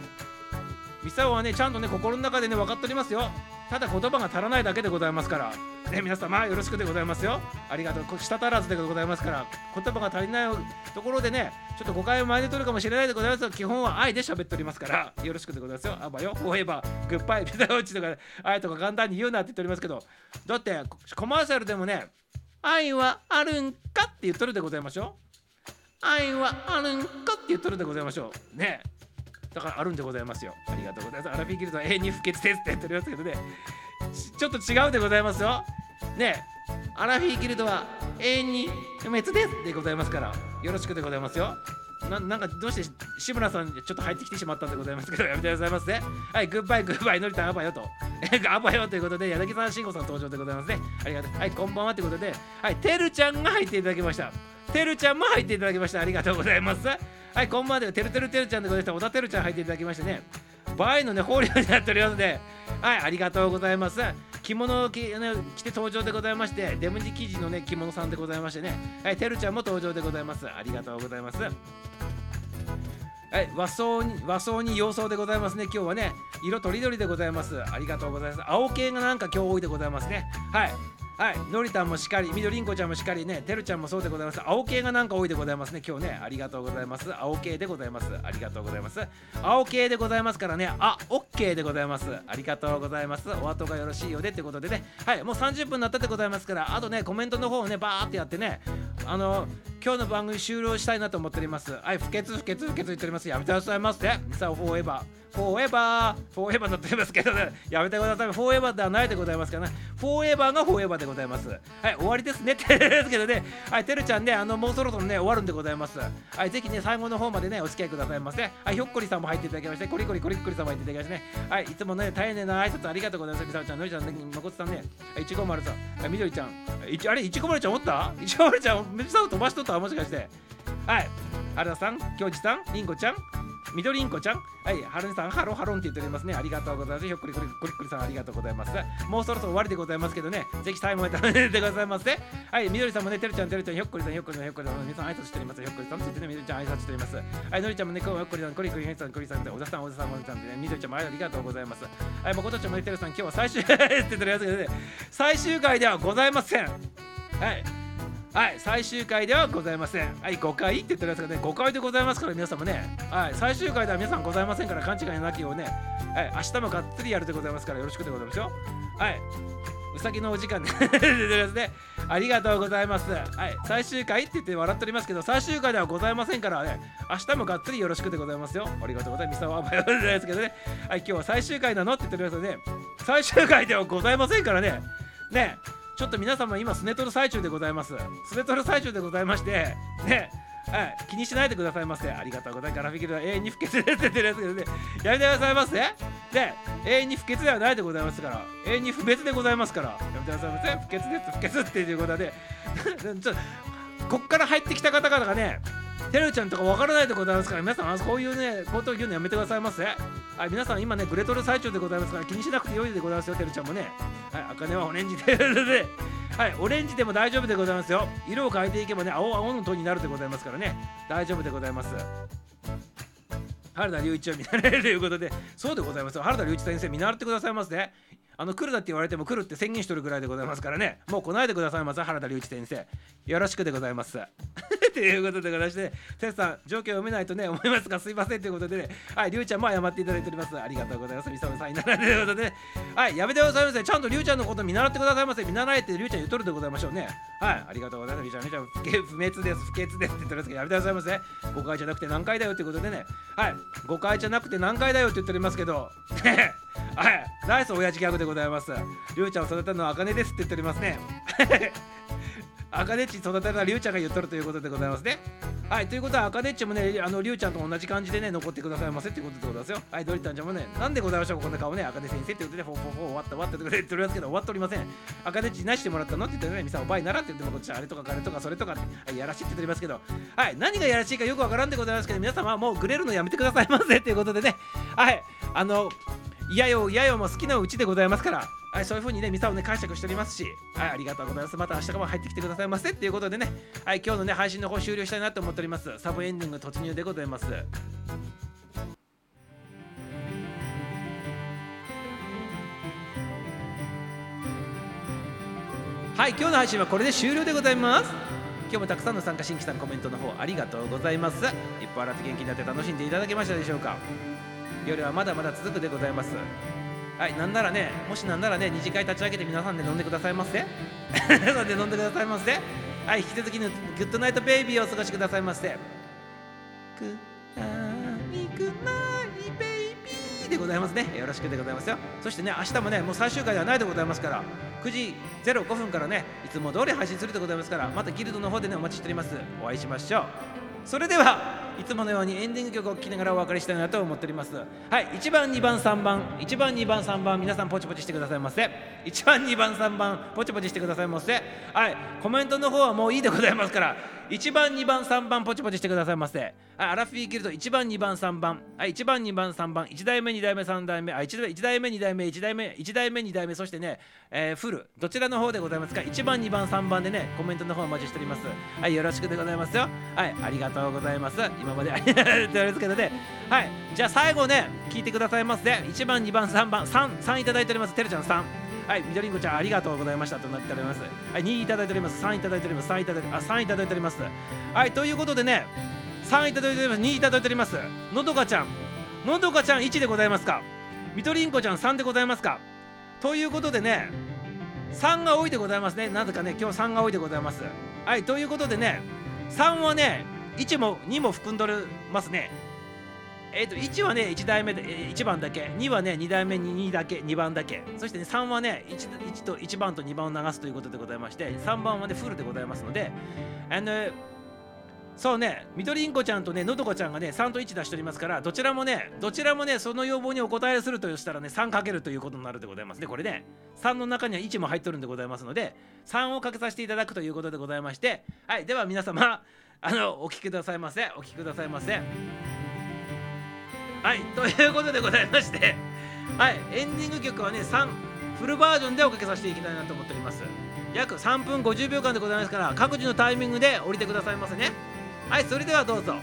ミサオはね、ちゃんとね、心の中でね、分かっておりますよ。ただ言葉が足らないだけでございますから。ね、皆様よろしくでございますよ。ありがとう。こ舌足らずでございますから、言葉が足りないところでね、ちょっと誤解を前に取るかもしれないでございますが、基本は愛で喋っておりますから、よろしくでございますよ。あばよ、フォーエバー、グッバイ、ピザウチとか、愛とか簡単に言うなって言っておりますけど、だって、コマーシャルでもね、愛はあるんかって言っとるでございましょう。愛はあるんかって言っとるでございましょう。ね。だからあるんでございますよ。ありがとうございます。アラフィギルドは永遠に不潔ですって言っておりますけどね。ちょっと違うでございますよ。ねアラフィギルドは永遠に不滅ですでございますから、よろしくでございますよ。ななんかどうして志村さんちょっと入ってきてしまったんでございますけどやめてくださいませ、ね。はい、グッバイグッバイのりたんあばよと。あばよということで柳沢慎吾さん登場でございますね。ありがとう。はい、こんばんはということで、はい、てるちゃんが入っていただきました。てるちゃんも入っていただきました。ありがとうございます。はい、こんばんは、てるてるてるちゃんでございました。小田てるちゃん入っていただきましてね。バイのね、法律になっておりますので、はい、ありがとうございます。着物を着,、ね、着て登場でございましてデムニ生地のね着物さんでございましてねはいてるちゃんも登場でございますありがとうございますはい、和装に和装に洋装でございますね。今日はね、色とりどりでございます。ありがとうございます。青系がなんか今日多いでございますね。はい。はい、のりたんもしっかり、みどりんこちゃんもしっかりね、てるちゃんもそうでございます。青系がなんか多いでございますね。今日ね、ありがとうございます。青系でございます。ありがとうございます。青系でございますからね、あ、オッケーでございます。ありがとうございます。お後がよろしいようでってことでね、はい、もう30分になったでございますから、あとね、コメントの方をね、バーってやってね、あの、今日の番組終了したいなと思っております。はい、不潔不潔不潔言っております。やめてくださいませ。さあ、フォーエバー。フォーエバー、フォーエバーになっておりますけどね、やめてください。フォーエバーではないでございますからね、フォーエバーがフォーエバーでございます。はい、終わりですねってですけどね、はい、てるちゃんね、あの、もうそろそろね、終わるんでございます。はい、ぜひね、最後の方までね、お付き合いくださいませ。はい、ひょっこりさんも入っていただきまして、コリコリコリコリさんも入っていただきましてね、はい、いつもね、大変な挨拶ありがとうございます。みさおちゃん、のりちゃん、まこつさんね、いちごまるさん、みどりちゃん、いちあれ、いちごまるちゃんおった？いちごまるちゃん、みさお飛ばしとった？もしかして。はい、原田さん、きょうじさん、りんごちゃん、みどりんこちゃん、はい、はるんさん、ハロハロンって言っておりますね。ありがとうございます。ひょっこりこりこりこりさん、ありがとうございます。もうそろそろ終わりでございますけどね、ぜひ最後まで食べてくださいませ。はい、みどりさんもね、てるちゃん、てるちゃん、ひょっこりさん、ひょっこりさん、ひょっこりさん、皆さん挨拶しております。ひょっこりさんって言ってね、みどりちゃん挨拶しております。はい、のりちゃんもね、今日ひょっこりさん、こりこりさん、こりさん、小田さん、小田さん、小田さんでね、みどりちゃんもありがとうございます。はい、もことちゃんもね、てるさん、今日は最終回 って言ってるやつけどね、最終回ではございません。はい。はい、最終回ではございません。はい、5回って言ってるやつがね、5回でございますから、皆さんもね、はい、最終回では皆さんございませんから、勘違いなきようね、はい、明日もがっつりやるでございますから、よろしくでございますよ。はい、うさぎのお時間で出てるやつね、ありがとうございます。はい、最終回って言って笑っておりますけど、最終回ではございませんからね、明日もがっつりよろしくでございますよ。ありがとうございます。ミサワーバイオですけどね、はい、今日は最終回なのって言ってるやつね、最終回ではございませんからね、ね、ちょっと皆様今スネトル最中でございます。スネトル最中でございまして、ね、はい、気にしないでくださいませ。ありがとうございます。ガラフィギルは永遠に不潔ですって言ってるやつけどね、やめてくださいませ。で、永遠に不潔ではないでございますから、永遠に不別でございますから、やめてくださいませ。不潔です、不潔っていうことで、ちょこっから入ってきた方々がね、てるちゃんとかわからないでございますから、皆さん、あこういうね、ことを言うのやめてくださいませ。はい、皆さん、今ね、グレトル最中でございますから、気にしなくてよいでございますよ、てるちゃんもね。はい、茜はオレンジで、はい、オレンジでも大丈夫でございますよ。色を変えていけばね、青青のトーンになるでございますからね、大丈夫でございます。原田隆一を見習えるということで、そうでございますよ。原田隆一先生、見習ってくださいますね。あの来るなって言われても来るって宣言しとるぐらいでございますからね、もう来ないでくださいませ、原田隆一先生。よろしくでございます。ということでございまして、テスさん、状況を読めないとね、思いますが、すいませんということでね、はい、りゅうちゃんも謝っていただいております。ありがとうございます。みさむさんにならということで、ね、はい、やめてくださいませ。ちゃんとりゅうちゃんのこと見習ってくださいませ。見習えってりゅうちゃん言っとるでございましょうね。はい、ありがとうございます。りゅうちゃん、りゅうちゃん、不滅です、不潔ですって言ってるんですけど、やめてくださいませ。誤解じゃなくて何回だよっていうことでね、はい、誤解じゃなくて何回だよって言っておりますけど、はい、ナイス親父ギャグでございます。りゅうちゃんを育てるのはあかねですって言っておりますね。あかねっち育てるのはりゅうちゃんが言っとるということでございますね。はい、ということは、あかねっちもね、あのりゅうちゃんと同じ感じでね、残ってくださいませってことでございますよ。はい、ドリタンちゃんもね、なんでございましょう、こんな顔ね、あかね先生ってことで、フォーフォーフォー終わった終わったってことで言っておりますけど、終わっておりません。あかねっち何してもらったのって言ってね、ミサおバイならって言っても、こっちあれとかあれとかそれとかって、はい、やらしいって言っておりますけど、はい、何がやらしいかよくわからんでございますけど、皆様もうグレるのやめてくださいませっていうことでね、はい、あの、いやよいやよも好きなうちでございますから、はい、そういう風にね、ミサをね、解釈しておりますし、はい、ありがとうございます。また明日からも入ってきてくださいませっていうことでね、はい、今日のね、配信の方終了したいなと思っております。サブエンディング突入でございます。はい、今日の配信はこれで終了でございます。今日もたくさんの参加新規さんコメントの方ありがとうございます。一歩洗って元気になって楽しんでいただけましたでしょうか？夜はまだまだ続くでございます。はい、なんならね、もしなんならね、二次会立ち上げて皆さんで飲んでくださいませ。皆さんで飲んでくださいませ。はい、引き続きのグッドナイトベイビーをお過ごしくださいませ。グッナイグッナイベイビーでございますね。よろしくでございますよ。そしてね、明日もね、もう最終回ではないでございますから、9時05分からね、いつも通り配信するでございますから、またギルドの方でね、お待ちしております。お会いしましょう。それではいつものようにエンディング曲を聴きながらお別れしたいなと思っております。はい1番2番3番1番2番3番皆さんポチポチしてくださいませ。1番2番3番ポチポチしてくださいませ。はいコメントの方はもういいでございますから1番2番3番ポチポチしてくださいませ。はいアラフィーギルド1番2番3番。はい1番2番3番1代目2代目3代目。あ 1, 1代目2代目1代目1代目2代目。そしてね、えーフルどちらの方でございますか。1番2番3番でねコメントの方お待ちしております。はいよろしくでございますよ。はいありがとうございます。今までありがとうございますけどねはいじゃあ最後ね聞いてくださいませ1番2番3番33いただいておりますてるちゃん3はい、みどりんこちゃんありがとうございましたとなっております。はい、2いただいております。3いただいております。3いただいてあ3いただいております。はい、ということでね、3いただいております。2いただいております。のどかちゃん、のどかちゃん1でございますか？みどりんこちゃん3でございますか？ということでね、3が多いでございますね。なぜかね、今日3が多いでございます。はい、ということでね、3はね、1も2も含んどるますね。えー、と1はね1代目で、えー1番だけ。2はね2代目に2だけ2番だけ。そして、ね、3はね 1, 1と1番と2番を流すということでございまして3番はねフルでございますので。あのそうねみどりんこちゃんとねのどかちゃんがね3と1出しておりますからどちらもねどちらもねその要望にお答えするとしたらね3かけるということになるでございます。ねこれね3の中には1も入っとるんでございますので3をかけさせていただくということでございまして。はいでは皆様あのお聞きくださいませお聞きくださいませはい、ということでございまして、はい、エンディング曲はね、3、フルバージョンでおかけさせていきたいなと思っております。約3分50秒間でございますから、各自のタイミングで降りてくださいませね。はい、それではどうぞ。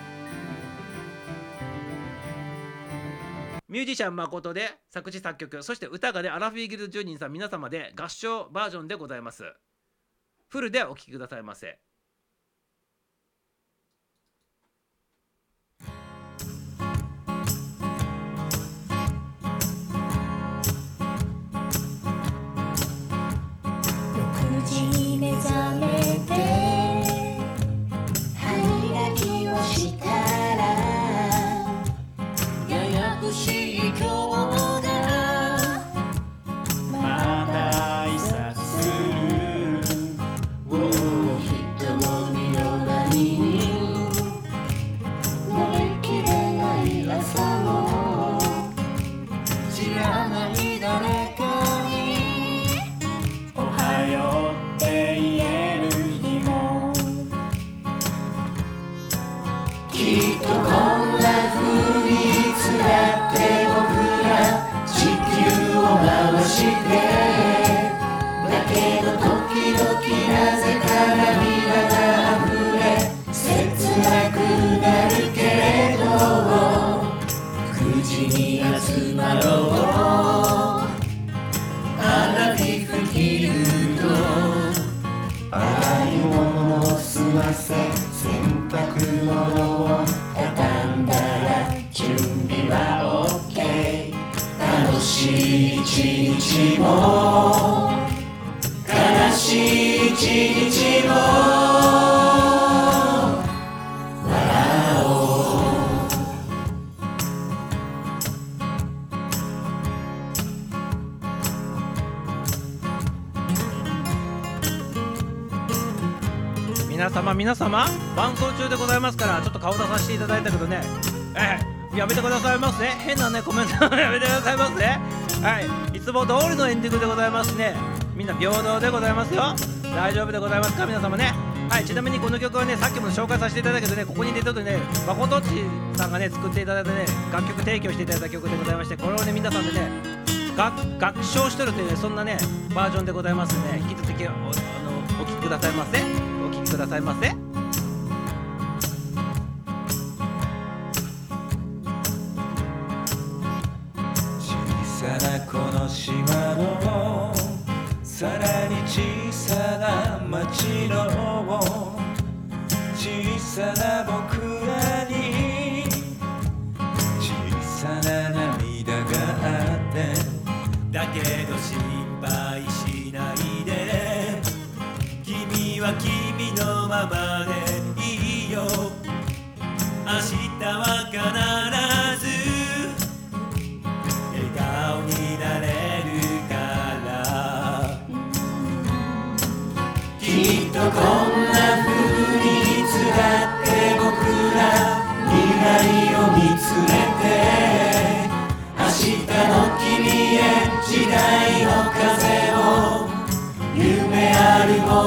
ミュージシャン誠で作詞作曲、そして歌がね、アラフィーギルド住人さん皆様で合唱バージョンでございます。フルでお聴きくださいませ。日も悲しい一日も皆様皆様伴奏中でございますからちょっと顔出させていただいたけどね。え。やめてくださいますね。変なねコメント。やめてくださいますね。はい。つも通りのエンディングでございますね。みんな平等でございますよ。大丈夫でございますか？皆様ね。はいちなみにこの曲はねさっきも紹介させていただいたけどねここに出てるね誠っちさんがね作っていただいてね楽曲提供していただいた曲でございましてこれをね皆さんでね楽楽唱してるというねそんなねバージョンでございますので、引き続きおあのお聴きくださいませ。お聴きくださいませ。小さな町の小さな僕らに小さな涙があってだけど心配しないで君は君のままでいいよ明日は必ず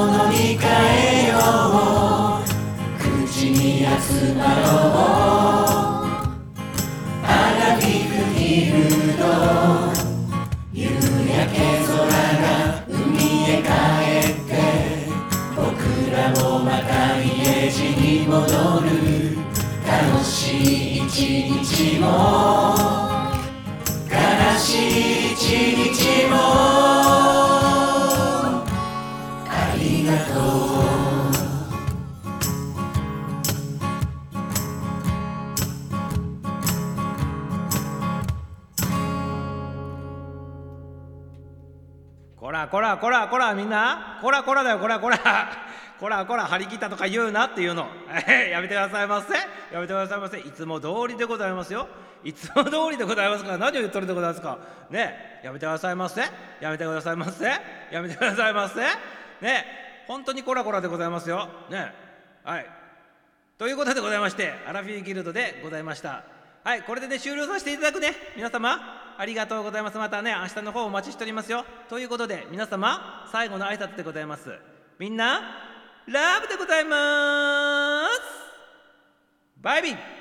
のに変えよう口に集まろうアラフィフィールド夕焼け空が海へ帰って僕らもまた家路に戻る楽しい一日も悲しい一日もらこらこらこらみんな。こらこらだよこらこら。こら こら張り切ったとか言うなっていうの。やめてくださいませ。やめてくださいませ。いつも通りでございますよ。いつも通りでございますから。何を言っとるでございますか。ね。やめてくださいませ。やめてくださいませ。やめてくださいませ。ね。本当にこらこらでございますよ。ね。はい。ということでございましてアラフィーギルドでございました。はい。これでね終了させていただくね。皆様。ありがとうございます。またね明日の方お待ちしておりますよ。ということで皆様最後の挨拶でございます。みんなラブでございます。バイビー。